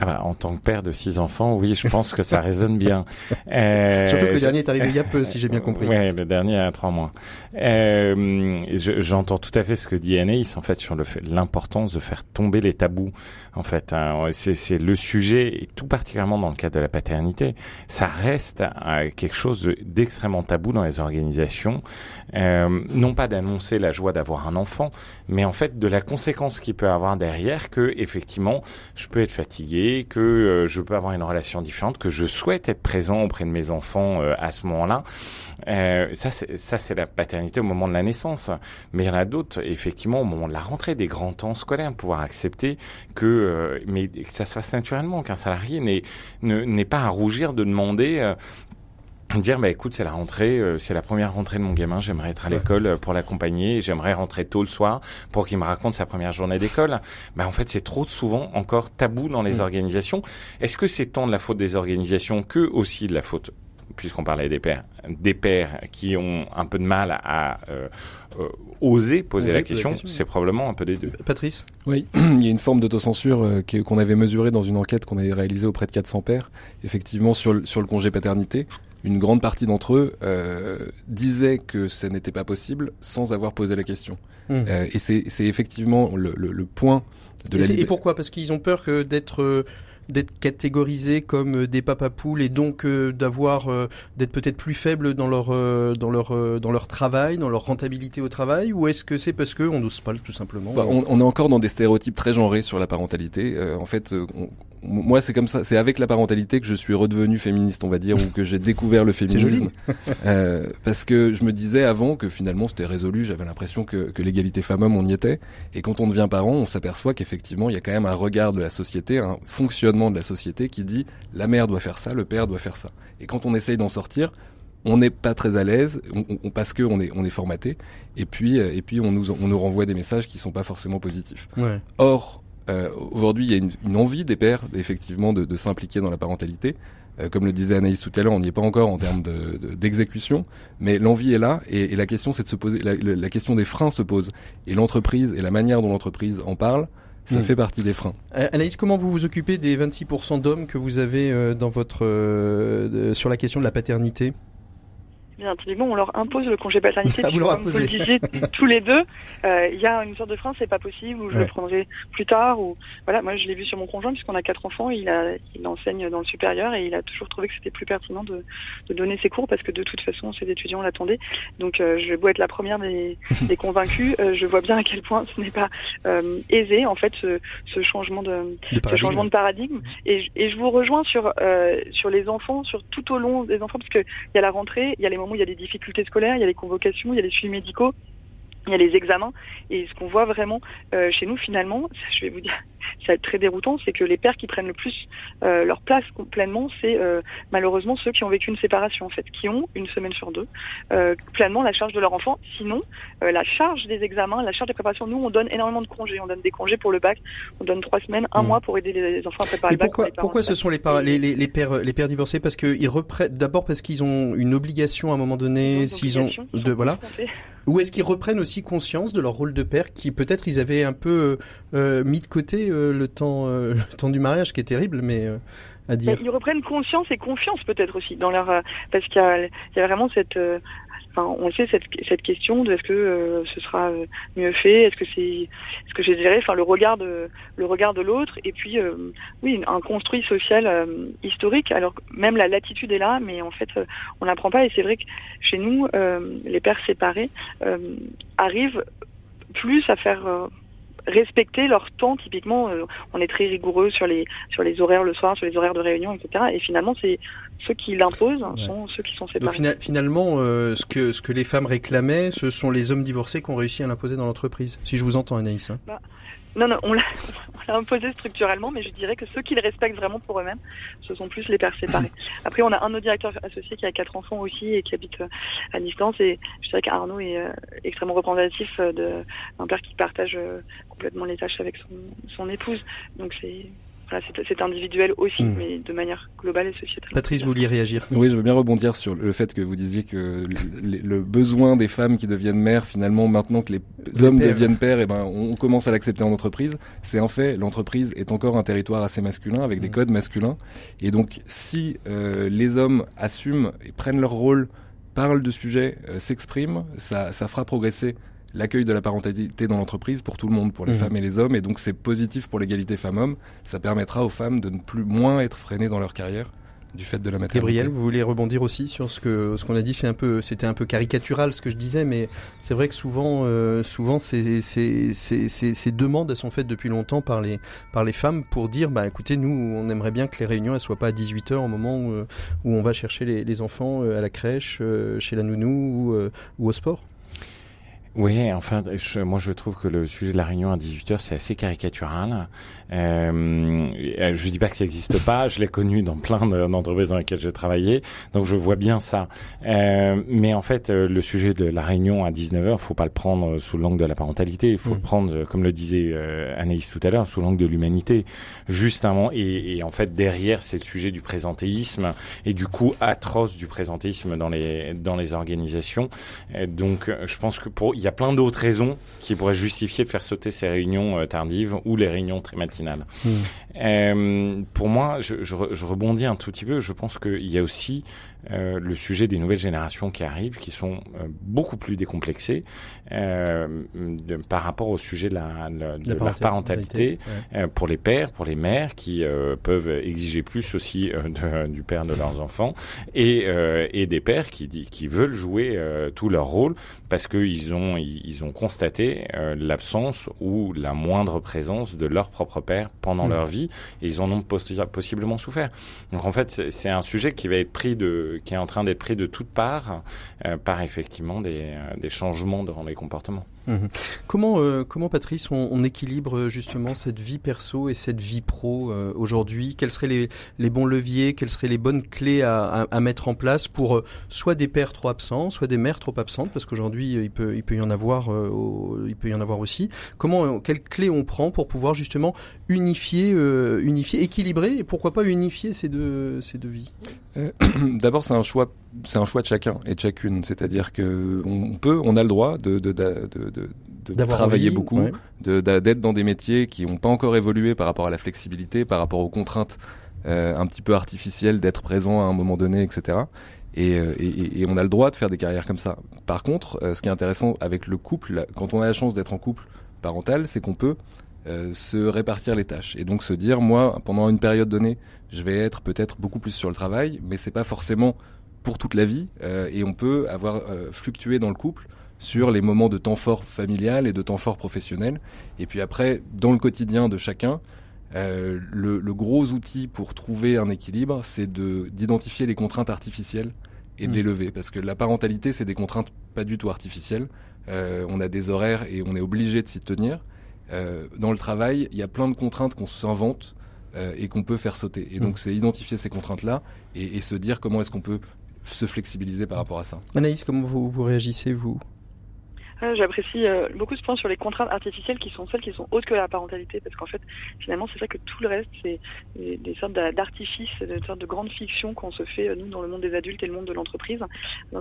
Ah bah, en tant que père de six enfants, oui, je pense que ça résonne bien. Euh, Surtout que le dernier est arrivé il y a peu, si j'ai bien compris. Oui, le dernier a trois mois. Euh, J'entends tout à fait ce que dit Anaïs, en fait, sur l'importance de faire tomber les tabous. En fait, hein, c'est le sujet, et tout particulièrement dans le cas de la paternité, ça reste euh, quelque chose d'extrêmement tabou dans les organisations. Euh, non pas d'annoncer la joie d'avoir un enfant, mais en fait de la conséquence qu'il peut avoir derrière que, effectivement, je peux être fatigué que euh, je peux avoir une relation différente, que je souhaite être présent auprès de mes enfants euh, à ce moment-là. Euh, ça, c'est, la paternité au moment de la naissance. Mais il y en a d'autres, effectivement, au moment de la rentrée, des grands temps scolaires, pouvoir accepter que, mais que ça se fasse naturellement, qu'un salarié n'est pas à rougir de demander dire bah écoute c'est la rentrée euh, c'est la première rentrée de mon gamin j'aimerais être à l'école euh, pour l'accompagner j'aimerais rentrer tôt le soir pour qu'il me raconte sa première journée d'école. Bah en fait c'est trop souvent encore tabou dans les mm. organisations. Est-ce que c'est tant de la faute des organisations que aussi de la faute puisqu'on parlait des pères des pères qui ont un peu de mal à euh, oser poser la question, c'est probablement un peu des deux. Patrice? Oui, il y a une forme d'autocensure qu'on avait mesurée dans une enquête qu'on avait réalisée auprès de 400 pères, effectivement sur sur le congé paternité une grande partie d'entre eux euh, disaient que ça n'était pas possible sans avoir posé la question. Mmh. Euh, et c'est effectivement le, le, le, point de la. Et pourquoi? Parce qu'ils ont peur d'être euh, d'être catégorisés comme des papapoules et donc euh, d'avoir euh, d'être peut-être plus faibles dans leur dans leur dans leur travail, dans leur rentabilité au travail, ou est-ce que c'est parce que on n'ose pas tout simplement? Bah, on, on, est encore dans des stéréotypes très genrés sur la parentalité. en fait, moi c'est comme ça, c'est avec la parentalité que je suis redevenu féministe, on va dire, ou que j'ai découvert le féminisme, euh, parce que je me disais avant que finalement c'était résolu, j'avais l'impression que, que l'égalité femmes-hommes on y était, et quand on devient parent, on s'aperçoit qu'effectivement il y a quand même un regard de la société, un fonctionnement de la société qui dit la mère doit faire ça, le père doit faire ça. Et quand on essaye d'en sortir, on n'est pas très à l'aise on, parce que on est on est formaté. Et puis euh, et puis on nous on nous renvoie des messages qui sont pas forcément positifs. Or euh, aujourd'hui il y a une, envie des pères effectivement de, s'impliquer dans la parentalité. Euh, comme le disait Anaïs tout à l'heure, on n'y est pas encore en termes d'exécution, de, mais l'envie est là et, la question c'est de se poser la, la, question des freins se pose et l'entreprise et la manière dont l'entreprise en parle ça hmm. fait partie des freins. Euh, Anaïs, comment vous vous occupez des 26% d'hommes que vous avez euh, dans votre euh, sur la question de la paternité? Bien entendu, on leur impose le congé paternité. Ah, vous leur comme vous le disiez tous les deux, euh, il y a une sorte de frein, c'est pas possible, ou je le prendrai plus tard, ou voilà. Moi, je l'ai vu sur mon conjoint puisqu'on a quatre enfants, il a, il enseigne dans le supérieur et il a toujours trouvé que c'était plus pertinent de, de, donner ses cours parce que de toute façon, ses étudiants l'attendaient. Donc, euh, je vais beau être la première des, des convaincus, euh, je vois bien à quel point ce n'est pas euh, aisé en fait ce, ce changement de, ce changement de paradigme. Et, et je vous rejoins sur sur les enfants, sur tout au long des enfants, parce que il y a la rentrée, il y a les il y a des difficultés scolaires, il y a les convocations, il y a les suivis médicaux, il y a les examens. Et ce qu'on voit vraiment euh, chez nous, finalement, je vais vous dire, ça va être très déroutant, c'est que les pères qui prennent le plus euh, leur place pleinement, c'est euh, malheureusement ceux qui ont vécu une séparation, en fait, qui ont une semaine sur deux pleinement la charge de leur enfant. Sinon, la charge des examens, la charge des préparations, nous, on donne énormément de congés. On donne des congés pour le bac, on donne trois semaines, un mmh. mois pour aider les enfants à préparer le bac. Pourquoi, pourquoi ce sont les, les, les, les, pères, les pères divorcés? Parce qu'ils reprennent d'abord parce qu'ils ont une obligation à un moment donné, s'ils ont de voilà. Ou est-ce qu'ils reprennent aussi conscience de leur rôle de père qui peut-être ils avaient un peu euh, euh, mis de côté euh, le temps le temps du mariage qui est terrible mais à dire. Ils reprennent conscience et confiance peut-être aussi dans leur parce qu'il y a, vraiment cette on sait cette, cette question de est-ce que euh, ce sera euh, mieux fait, est-ce que c'est, ce que j'ai dirais, enfin le regard de le regard de l'autre, et puis euh, oui un construit social historique. Alors même la latitude est là, mais en fait on n'apprend pas. Et c'est vrai que chez nous, les pères séparés arrivent plus à faire respecter leur temps. Typiquement, on est très rigoureux sur les sur les horaires le soir, sur les horaires de réunion, etc. Et finalement, c'est ceux qui l'imposent sont ceux qui sont séparés. Donc, finalement, ce que ce que les femmes réclamaient, ce sont les hommes divorcés qui ont réussi à l'imposer dans l'entreprise. Si je vous entends, Anaïs. Hein. Bah, non, non, on l'a imposé structurellement, mais je dirais que ceux qui le respectent vraiment pour eux-mêmes, ce sont plus les pères séparés. Après, on a un autre directeur associé qui a quatre enfants aussi et qui habite euh, à distance. Et je dirais qu'Arnaud est euh, extrêmement représentatif euh, d'un père qui partage complètement les tâches avec son, son épouse. Donc c'est c'est individuel aussi, hmm. mais de manière globale et sociétale. Patrice, vous vouliez réagir? Oui, je veux bien rebondir sur le fait que vous disiez que le, besoin des femmes qui deviennent mères, finalement, maintenant que les, hommes deviennent pères, et eh ben, on commence à l'accepter en entreprise. C'est en fait, l'entreprise est encore un territoire assez masculin, avec des hmm. codes masculins. Et donc, si euh, les hommes assument et prennent leur rôle, parlent de sujets, euh, s'expriment, ça, ça fera progresser l'accueil de la parentalité dans l'entreprise pour tout le monde, pour les mmh. femmes et les hommes, et donc c'est positif pour l'égalité femmes-hommes. Ça permettra aux femmes de ne plus moins être freinées dans leur carrière du fait de la maternité. Gabriel, vous voulez rebondir aussi sur ce que ce qu'on a dit, c'est un peu c'était un peu caricatural ce que je disais, mais c'est vrai que souvent euh, souvent ces, ces, ces, ces, demandes elles sont faites depuis longtemps par les par les femmes pour dire bah écoutez nous on aimerait bien que les réunions elles soient pas à 18 h au moment où, où on va chercher les, les enfants euh, à la crèche, euh, chez la nounou ou, ou au sport. Oui, enfin, je, moi je trouve que le sujet de la réunion à 18h, c'est assez caricatural. Euh, je dis pas que ça n'existe pas, je l'ai connu dans plein d'entreprises dans lesquelles j'ai travaillé, donc je vois bien ça. Euh, mais en fait, euh, le sujet de la réunion à 19h, faut pas le prendre sous l'angle de la parentalité, il faut le mm. prendre, comme le disait euh, Anaïs tout à l'heure, sous l'angle de l'humanité. Justement, et, et, en fait, derrière, c'est le sujet du présentéisme et du coup atroce du présentéisme dans les, dans les organisations. donc, je pense que pour il y a plein d'autres raisons qui pourraient justifier de faire sauter ces réunions euh, tardives ou les réunions très matinales. Hmm. Euh, pour moi, je, je, je, rebondis un tout petit peu. Je pense qu'il y a aussi euh, le sujet des nouvelles générations qui arrivent, qui sont euh, beaucoup plus décomplexées de, par rapport au sujet de, la, de, leur parentalité pour les pères, pour les mères, qui peuvent exiger plus aussi du père de leurs enfants, et, et des pères qui, qui veulent jouer tout leur rôle parce qu'ils ont, ils ont constaté l'absence ou la moindre présence de leur propre père pendant mmh. leur vie, et ils en ont possiblement souffert. Donc en fait, c'est un sujet qui va être pris de qui est en train d'être pris de toutes parts euh, par effectivement des, euh, des changements dans les comportements. Mhm. Comment, euh, comment Patrice, on, équilibre justement cette vie perso et cette vie pro aujourd'hui? Quels seraient les, les, bons leviers? Quelles seraient les bonnes clés à, à, mettre en place pour soit des pères trop absents, soit des mères trop absentes? Parce qu'aujourd'hui, il peut, il peut y en avoir, il peut y en avoir aussi. Comment, quelles clés on prend pour pouvoir justement unifier, unifier, équilibrer et pourquoi pas unifier ces deux, ces deux vies? D'abord, c'est un choix, c'est un choix de chacun et de chacune. C'est-à-dire que on peut, on a le droit de, de, de, de de travailler beaucoup, de d'être dans des métiers qui n'ont pas encore évolué par rapport à la flexibilité, par rapport aux contraintes euh, un petit peu artificielles d'être présent à un moment donné, etc. Et, euh, et, et, on a le droit de faire des carrières comme ça. Par contre, euh, ce qui est intéressant avec le couple, quand on a la chance d'être en couple parental, c'est qu'on peut euh, se répartir les tâches. Et donc se dire moi pendant une période donnée je vais être peut-être beaucoup plus sur le travail mais c'est pas forcément pour toute la vie euh, et on peut avoir euh, fluctué dans le couple sur les moments de temps fort familial et de temps fort professionnel. Et puis après dans le quotidien de chacun le, le, gros outil pour trouver un équilibre c'est de d'identifier les contraintes artificielles et de mmh. les lever. Parce que la parentalité c'est des contraintes pas du tout artificielles. On a des horaires et on est obligé de s'y tenir euh, dans le travail, il y a plein de contraintes qu'on s'invente euh, et qu'on peut faire sauter. Et donc, mm. c'est identifier ces contraintes-là et, et, se dire comment est-ce qu'on peut se flexibiliser par rapport à ça. Anaïs, comment vous, vous réagissez, vous? J'apprécie euh, beaucoup ce point sur les contraintes artificielles qui sont celles qui sont autres que la parentalité, parce qu'en fait, finalement, c'est vrai que tout le reste, c'est des, sortes d'artifices, des sortes de grandes fictions qu'on se fait, euh, nous, dans le monde des adultes et le monde de l'entreprise,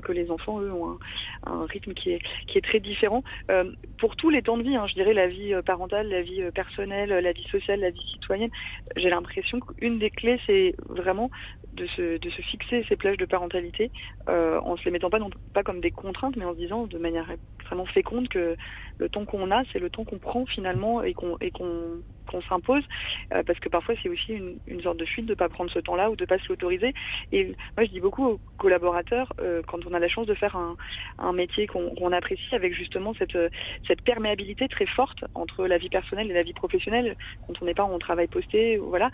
que les enfants, eux, ont un, rythme qui est, qui est très différent. Euh, pour tous les temps de vie, hein, je dirais la vie parentale, la vie personnelle, la vie sociale, la vie citoyenne, j'ai l'impression qu'une des clés, c'est vraiment de se, fixer ces plages de parentalité euh, en se les mettant pas pas comme des contraintes, mais en se disant de manière vraiment féconde que le temps qu'on a, c'est le temps qu'on prend finalement et qu'on s'impose, parce que parfois c'est aussi une, sorte de fuite de pas prendre ce temps-là ou de pas se l'autoriser. Et moi je dis beaucoup aux collaborateurs quand on a la chance de faire un, métier qu'on apprécie avec justement cette perméabilité très forte entre la vie personnelle et la vie professionnelle. Quand on n'est pas en travail posté, voilà,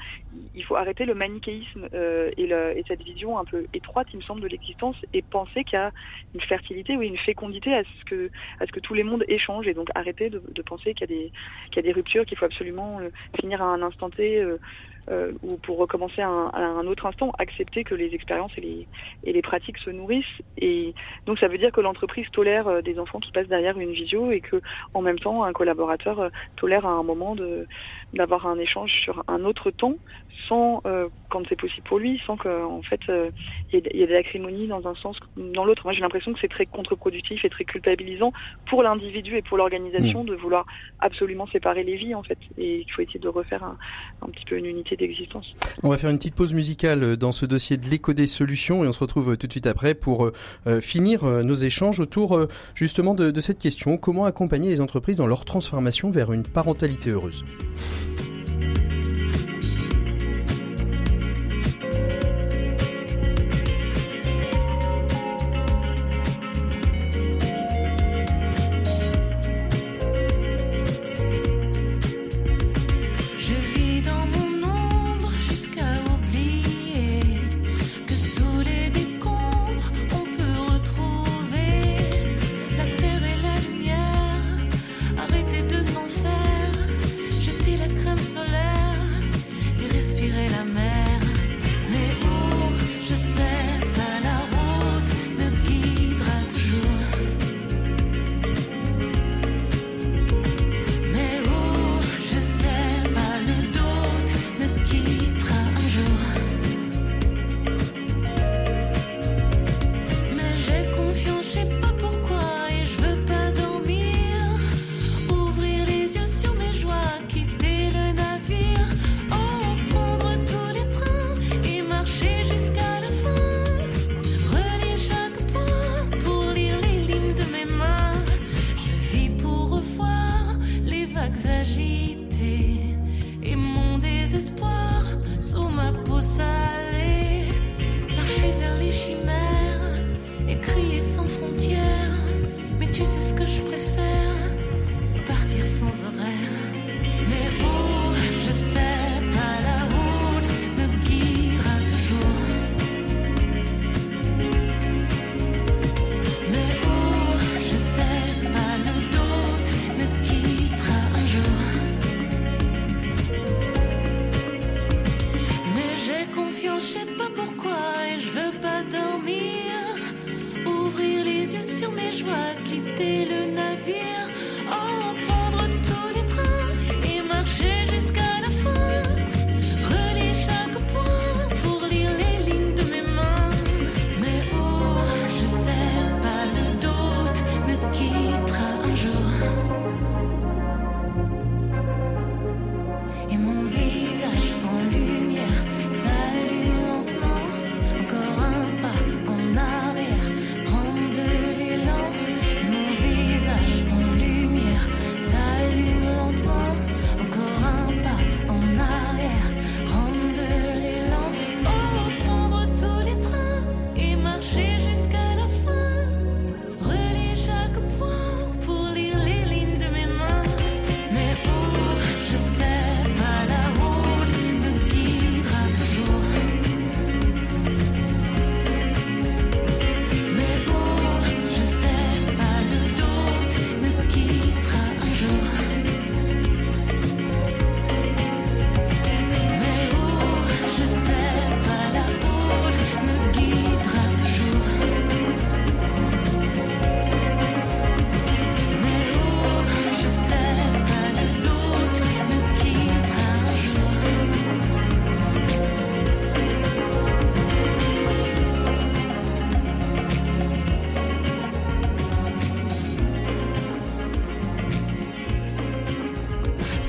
il faut arrêter le manichéisme et, le, et cette vision un peu étroite, il me semble, de l'existence et penser qu'il y a une fertilité ou une fécondité à ce que à ce que tous les mondes échangent et donc arrêter de, penser qu'il y a des ruptures, qu'il faut absolument euh, finir à un instant T. Euh, euh, ou pour recommencer à un, autre instant, accepter que les expériences et les, pratiques se nourrissent. Et donc ça veut dire que l'entreprise tolère des enfants qui passent derrière une visio et que en même temps un collaborateur tolère à un moment d'avoir un échange sur un autre ton sans quand c'est possible pour lui, sans qu'en fait il y, ait de l'acrimonie dans un sens dans l'autre. Moi j'ai l'impression que c'est très contre-productif et très culpabilisant pour l'individu et pour l'organisation mmh. de vouloir absolument séparer les vies en fait. Et il faut essayer de refaire un, un petit peu une unité d'existence. On va faire une petite pause musicale dans ce dossier de l'éco des solutions et on se retrouve tout de suite après pour euh, finir euh, nos échanges autour euh, justement de, de cette question comment accompagner les entreprises dans leur transformation vers une parentalité heureuse? Ce que je préfère, c'est partir sans horaire.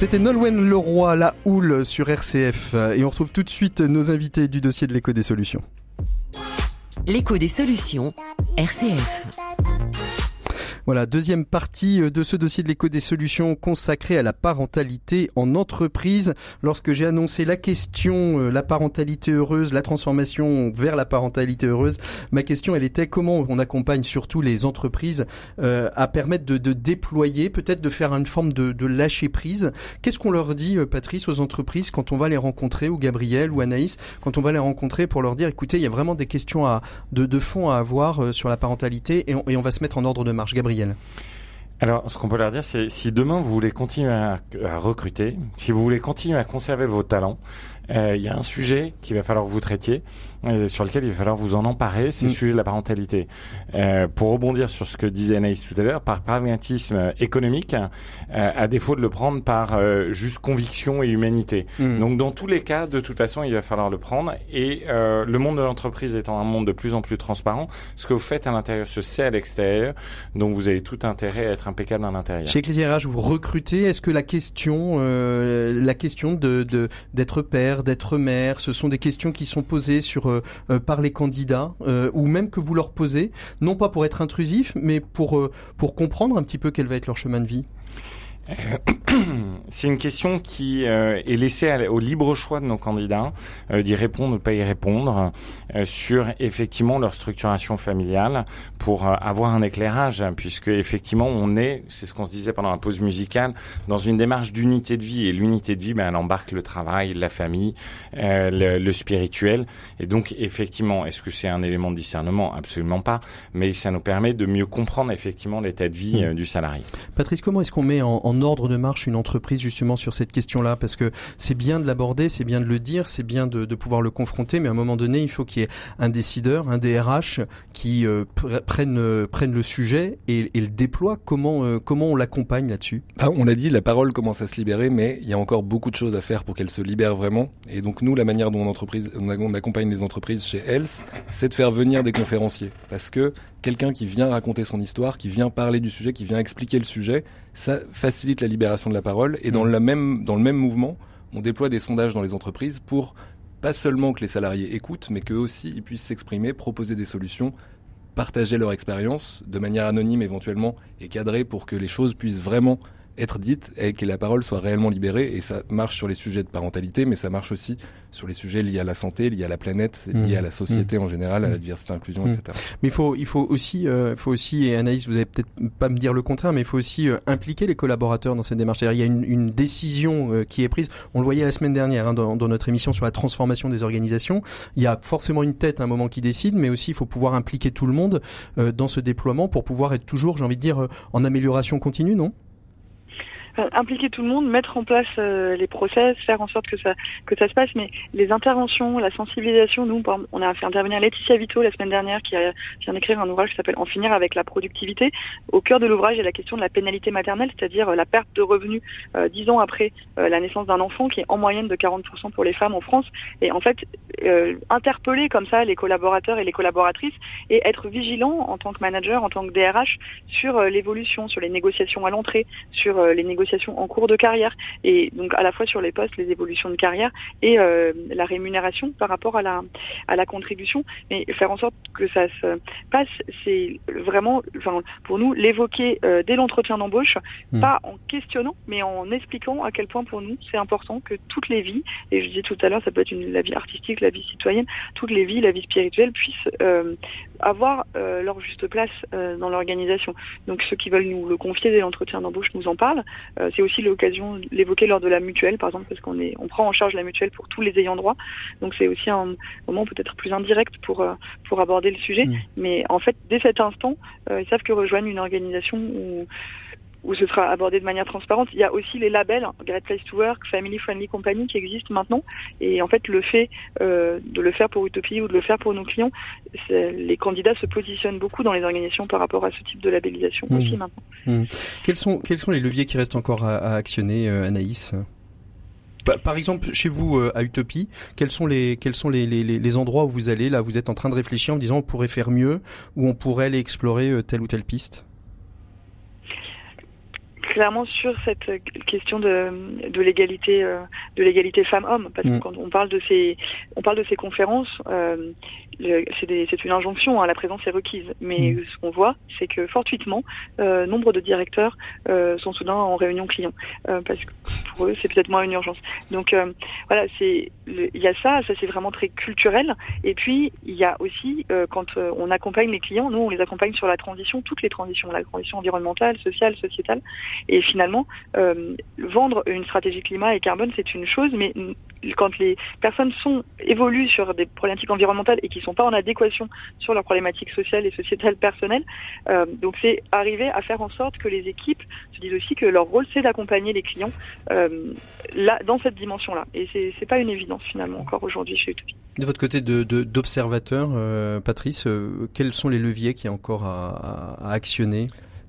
C'était Nolwenn Leroy, la houle sur RCF. Et on retrouve tout de suite nos invités du dossier de l'écho des solutions. L'écho des solutions, RCF. Voilà, deuxième partie euh, de ce dossier de l'écho des solutions consacré à la parentalité en entreprise. Lorsque j'ai annoncé la question, euh, la parentalité heureuse, la transformation vers la parentalité heureuse, ma question elle était comment on accompagne surtout les entreprises euh, à permettre de, de déployer, peut-être de faire une forme de, de lâcher prise. Qu'est-ce qu'on leur dit, Patrice, aux entreprises quand on va les rencontrer, ou Gabriel ou Anaïs, quand on va les rencontrer pour leur dire, écoutez, il y a vraiment des questions à, de, de fond à avoir sur la parentalité et on, et on va se mettre en ordre de marche. Gabriel. Alors, ce qu'on peut leur dire, c'est si demain vous voulez continuer à, recruter, si vous voulez continuer à conserver vos talents, euh, il y a un sujet qu'il va falloir que vous traitiez, euh, sur lequel il va falloir vous en emparer, c'est le mm. sujet de la parentalité. Euh, pour rebondir sur ce que disait Anaïs tout à l'heure, par pragmatisme économique, euh, à défaut de le prendre par euh, juste conviction et humanité. Mm. Donc dans tous les cas, de toute façon, il va falloir le prendre. Et le monde de l'entreprise étant un monde de plus en plus transparent, ce que vous faites à l'intérieur se sait à l'extérieur, donc vous avez tout intérêt à être impeccable à l'intérieur. Chez Ecclesiarage, vous recrutez, est-ce que la question, la question de d'être père, d'être mère, ce sont des questions qui sont posées sur euh, euh, par les candidats euh, ou même que vous leur posez, non pas pour être intrusif, mais pour pour comprendre un petit peu quel va être leur chemin de vie. c'est une question qui euh, est laissée au libre choix de nos candidats euh, d'y répondre ou pas y répondre euh, sur effectivement leur structuration familiale pour avoir un éclairage puisque effectivement on est c'est ce qu'on se disait pendant la pause musicale dans une démarche d'unité de vie et l'unité de vie ben, elle embarque le travail la famille le, le, spirituel. Et donc effectivement est-ce que c'est un élément de discernement? Absolument pas. Mais ça nous permet de mieux comprendre effectivement l'état de vie mmh. du salarié. Patrice comment est-ce qu'on met en, en ordre de marche une entreprise justement sur cette question-là Parce que c'est bien de l'aborder, c'est bien de le dire, c'est bien de, pouvoir le confronter, mais à un moment donné, il faut qu'il y ait un décideur, un DRH qui euh, prenne, euh, prenne le sujet et, le déploie. Comment, euh, comment on l'accompagne là-dessus? Ah, On l'a dit, la parole commence à se libérer, mais il y a encore beaucoup de choses à faire pour qu'elle se libère vraiment. Et donc nous, la manière dont on, on accompagne les entreprises chez Health, c'est de faire venir des conférenciers. Parce que quelqu'un qui vient raconter son histoire, qui vient parler du sujet, qui vient expliquer le sujet, ça facilite la libération de la parole. Et dans, mm. la même, dans le même mouvement, on déploie des sondages dans les entreprises pour pas seulement que les salariés écoutent, mais qu'eux aussi ils puissent s'exprimer, proposer des solutions, partager leur expérience de manière anonyme éventuellement et cadrée pour que les choses puissent vraiment être dites et que la parole soit réellement libérée. Et ça marche sur les sujets de parentalité, mais ça marche aussi sur les sujets liés à la santé, liés à la planète, liés à la société mmh. en général, à la mmh. diversité, inclusion, mmh. etc. Mais il faut, il faut aussi, euh, faut aussi, et Anaïs, vous allez peut-être pas me dire le contraire, mais il faut aussi euh, impliquer les collaborateurs dans cette démarche. Il y a une, une décision euh, qui est prise. On le voyait la semaine dernière hein, dans, dans, notre émission sur la transformation des organisations. Il y a forcément une tête à un moment qui décide, mais aussi il faut pouvoir impliquer tout le monde euh, dans ce déploiement pour pouvoir être toujours, j'ai envie de dire, en amélioration continue, non? Impliquer tout le monde, mettre en place euh, les process, faire en sorte que ça que ça se passe. Mais les interventions, la sensibilisation, nous, on a fait intervenir Laetitia Vito la semaine dernière qui vient d'écrire un ouvrage qui s'appelle En finir avec la productivité. Au cœur de l'ouvrage, a la question de la pénalité maternelle, c'est-à-dire euh, la perte de revenus euh, dix ans après la naissance d'un enfant, qui est en moyenne de 40% pour les femmes en France. Et en fait, interpeller comme ça les collaborateurs et les collaboratrices et être vigilant en tant que manager, en tant que DRH sur l'évolution, sur les négociations à l'entrée, sur les négociations en cours de carrière et donc à la fois sur les postes, les évolutions de carrière et euh, la rémunération par rapport à la à la contribution, mais faire en sorte que ça se passe, c'est vraiment, enfin pour nous l'évoquer euh, dès l'entretien d'embauche, hmm. pas en questionnant, mais en expliquant à quel point pour nous c'est important que toutes les vies, et je disais tout à l'heure, ça peut être une, la vie artistique, la vie citoyenne, toutes les vies, la vie spirituelle puissent euh, avoir leur juste place dans l'organisation. Donc ceux qui veulent nous le confier dès l'entretien d'embauche nous en parlent. Euh, c'est aussi l'occasion de l'évoquer lors de la mutuelle, par exemple, parce qu'on est, on prend en charge la mutuelle pour tous les ayants droit. Donc c'est aussi un moment peut-être plus indirect pour euh, pour aborder le sujet. Mmh. Mais en fait, dès cet instant, euh, ils savent que rejoignent une organisation où où ce sera abordé de manière transparente. Il y a aussi les labels Great Place to Work, Family Friendly Company qui existent maintenant. Et en fait, le fait euh, de le faire pour Utopie ou de le faire pour nos clients, les candidats se positionnent beaucoup dans les organisations par rapport à ce type de labellisation mmh. aussi maintenant. Mmh. Quels sont quels sont les leviers qui restent encore à, à actionner, euh, Anaïs? Par exemple, chez vous euh, à Utopie, quels sont les quels sont les, les, les, endroits où vous allez? Là Vous êtes en train de réfléchir en disant on pourrait faire mieux ou on pourrait aller explorer euh, telle ou telle piste? Clairement sur cette question de, de l'égalité euh, de l'égalité femmes-hommes, parce que Mm. quand on parle de ces, on parle de ces conférences, euh, c'est une injonction, hein, la présence est requise. Mais Mm. ce qu'on voit, c'est que fortuitement, euh, nombre de directeurs euh, sont soudain en réunion client, euh, parce que pour eux, c'est peut-être moins une urgence. Donc euh, voilà, c'est, il y a ça, ça c'est vraiment très culturel. Et puis il y a aussi euh, quand on accompagne les clients, nous on les accompagne sur la transition, toutes les transitions, la transition environnementale, sociale, sociétale. Et finalement, euh, vendre une stratégie climat et carbone, c'est une chose, mais quand les personnes sont évoluent sur des problématiques environnementales et qui sont pas en adéquation sur leurs problématiques sociales et sociétales personnelles, euh, donc c'est arriver à faire en sorte que les équipes se disent aussi que leur rôle c'est d'accompagner les clients euh, là dans cette dimension-là. Et c'est c'est pas une évidence finalement encore aujourd'hui chez Utopie. De votre côté de de- d'observateur, euh, Patrice, quels sont les leviers qu'il y a encore à, à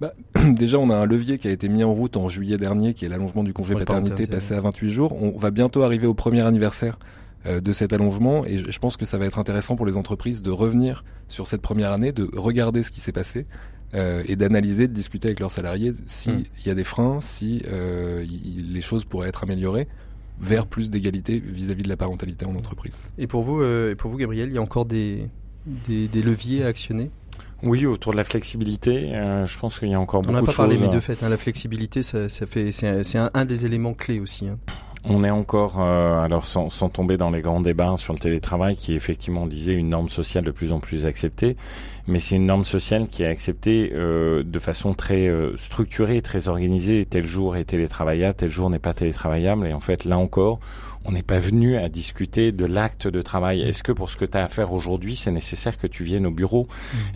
actionner Déjà, on a un levier qui a été mis en route en juillet dernier, qui est l'allongement du congé Ouais, paternité passé à 28 jours. On va bientôt arriver au premier anniversaire euh, de cet allongement et je pense que ça va être intéressant pour les entreprises de revenir sur cette première année, de regarder ce qui s'est passé euh, et d'analyser, de discuter avec leurs salariés s'il Mm. y a des freins, si euh, les choses pourraient être améliorées vers plus d'égalité vis-à-vis de la parentalité en entreprise. Et pour vous, euh, et pour vous, Gabriel, il y a encore des des, des leviers à actionner? Oui, autour de la flexibilité, euh, je pense qu'il y a encore On beaucoup n'a de pas parlé, choses. mais de fait, hein, la flexibilité, ça, ça fait, c'est un, c'est un, un des éléments clés aussi. Hein. On est encore, euh, alors sans, sans tomber dans les grands débats sur le télétravail, qui est effectivement, on disait, une norme sociale de plus en plus acceptée, mais c'est une norme sociale qui est acceptée euh, de façon très euh, structurée, très organisée. Tel jour est télétravaillable, tel jour n'est pas télétravaillable, et en fait, là encore, on n'est pas venu à discuter de l'acte de travail. Est-ce que pour ce que tu as à faire aujourd'hui, c'est nécessaire que tu viennes au bureau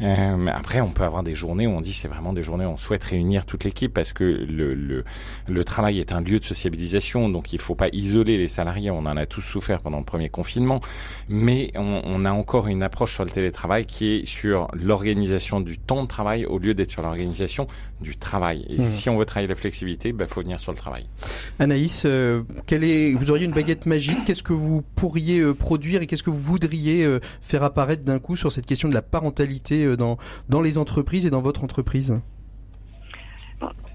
Euh, mais Après, on peut avoir des journées où on dit c'est vraiment des journées où on souhaite réunir toute l'équipe parce que le, le, le travail est un lieu de sociabilisation, donc il faut pas isoler les salariés. On en a tous souffert pendant le premier confinement, mais on, on a encore une approche sur le télétravail qui est sur l'organisation du temps de travail au lieu d'être sur l'organisation du travail. Et Mmh. si on veut travailler la flexibilité, il bah, faut venir sur le travail. Anaïs, euh, quelle est, vous auriez une baguette magique. Qu'est-ce que vous pourriez euh, produire et qu'est-ce que vous voudriez euh, faire apparaître d'un coup sur cette question de la parentalité euh, dans, dans les entreprises et dans votre entreprise?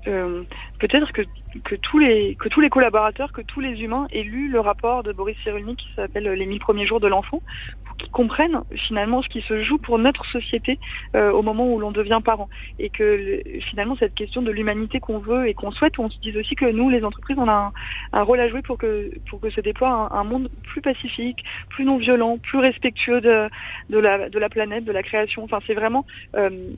Peut-être que, que tous les que tous les collaborateurs, que tous les humains aient lu le rapport de Boris Cyrulnik qui s'appelle Les 1000 premiers jours de l'enfant, qu'ils comprennent finalement ce qui se joue pour notre société euh, au moment où l'on devient parent, et que le- finalement cette question de l'humanité qu'on veut et qu'on souhaite, on se dise aussi que nous, les entreprises, on a un, un rôle à jouer pour que pour que se déploie un, un monde plus pacifique, plus non violent, plus respectueux de de la de la planète, de la création. Enfin, c'est vraiment euh,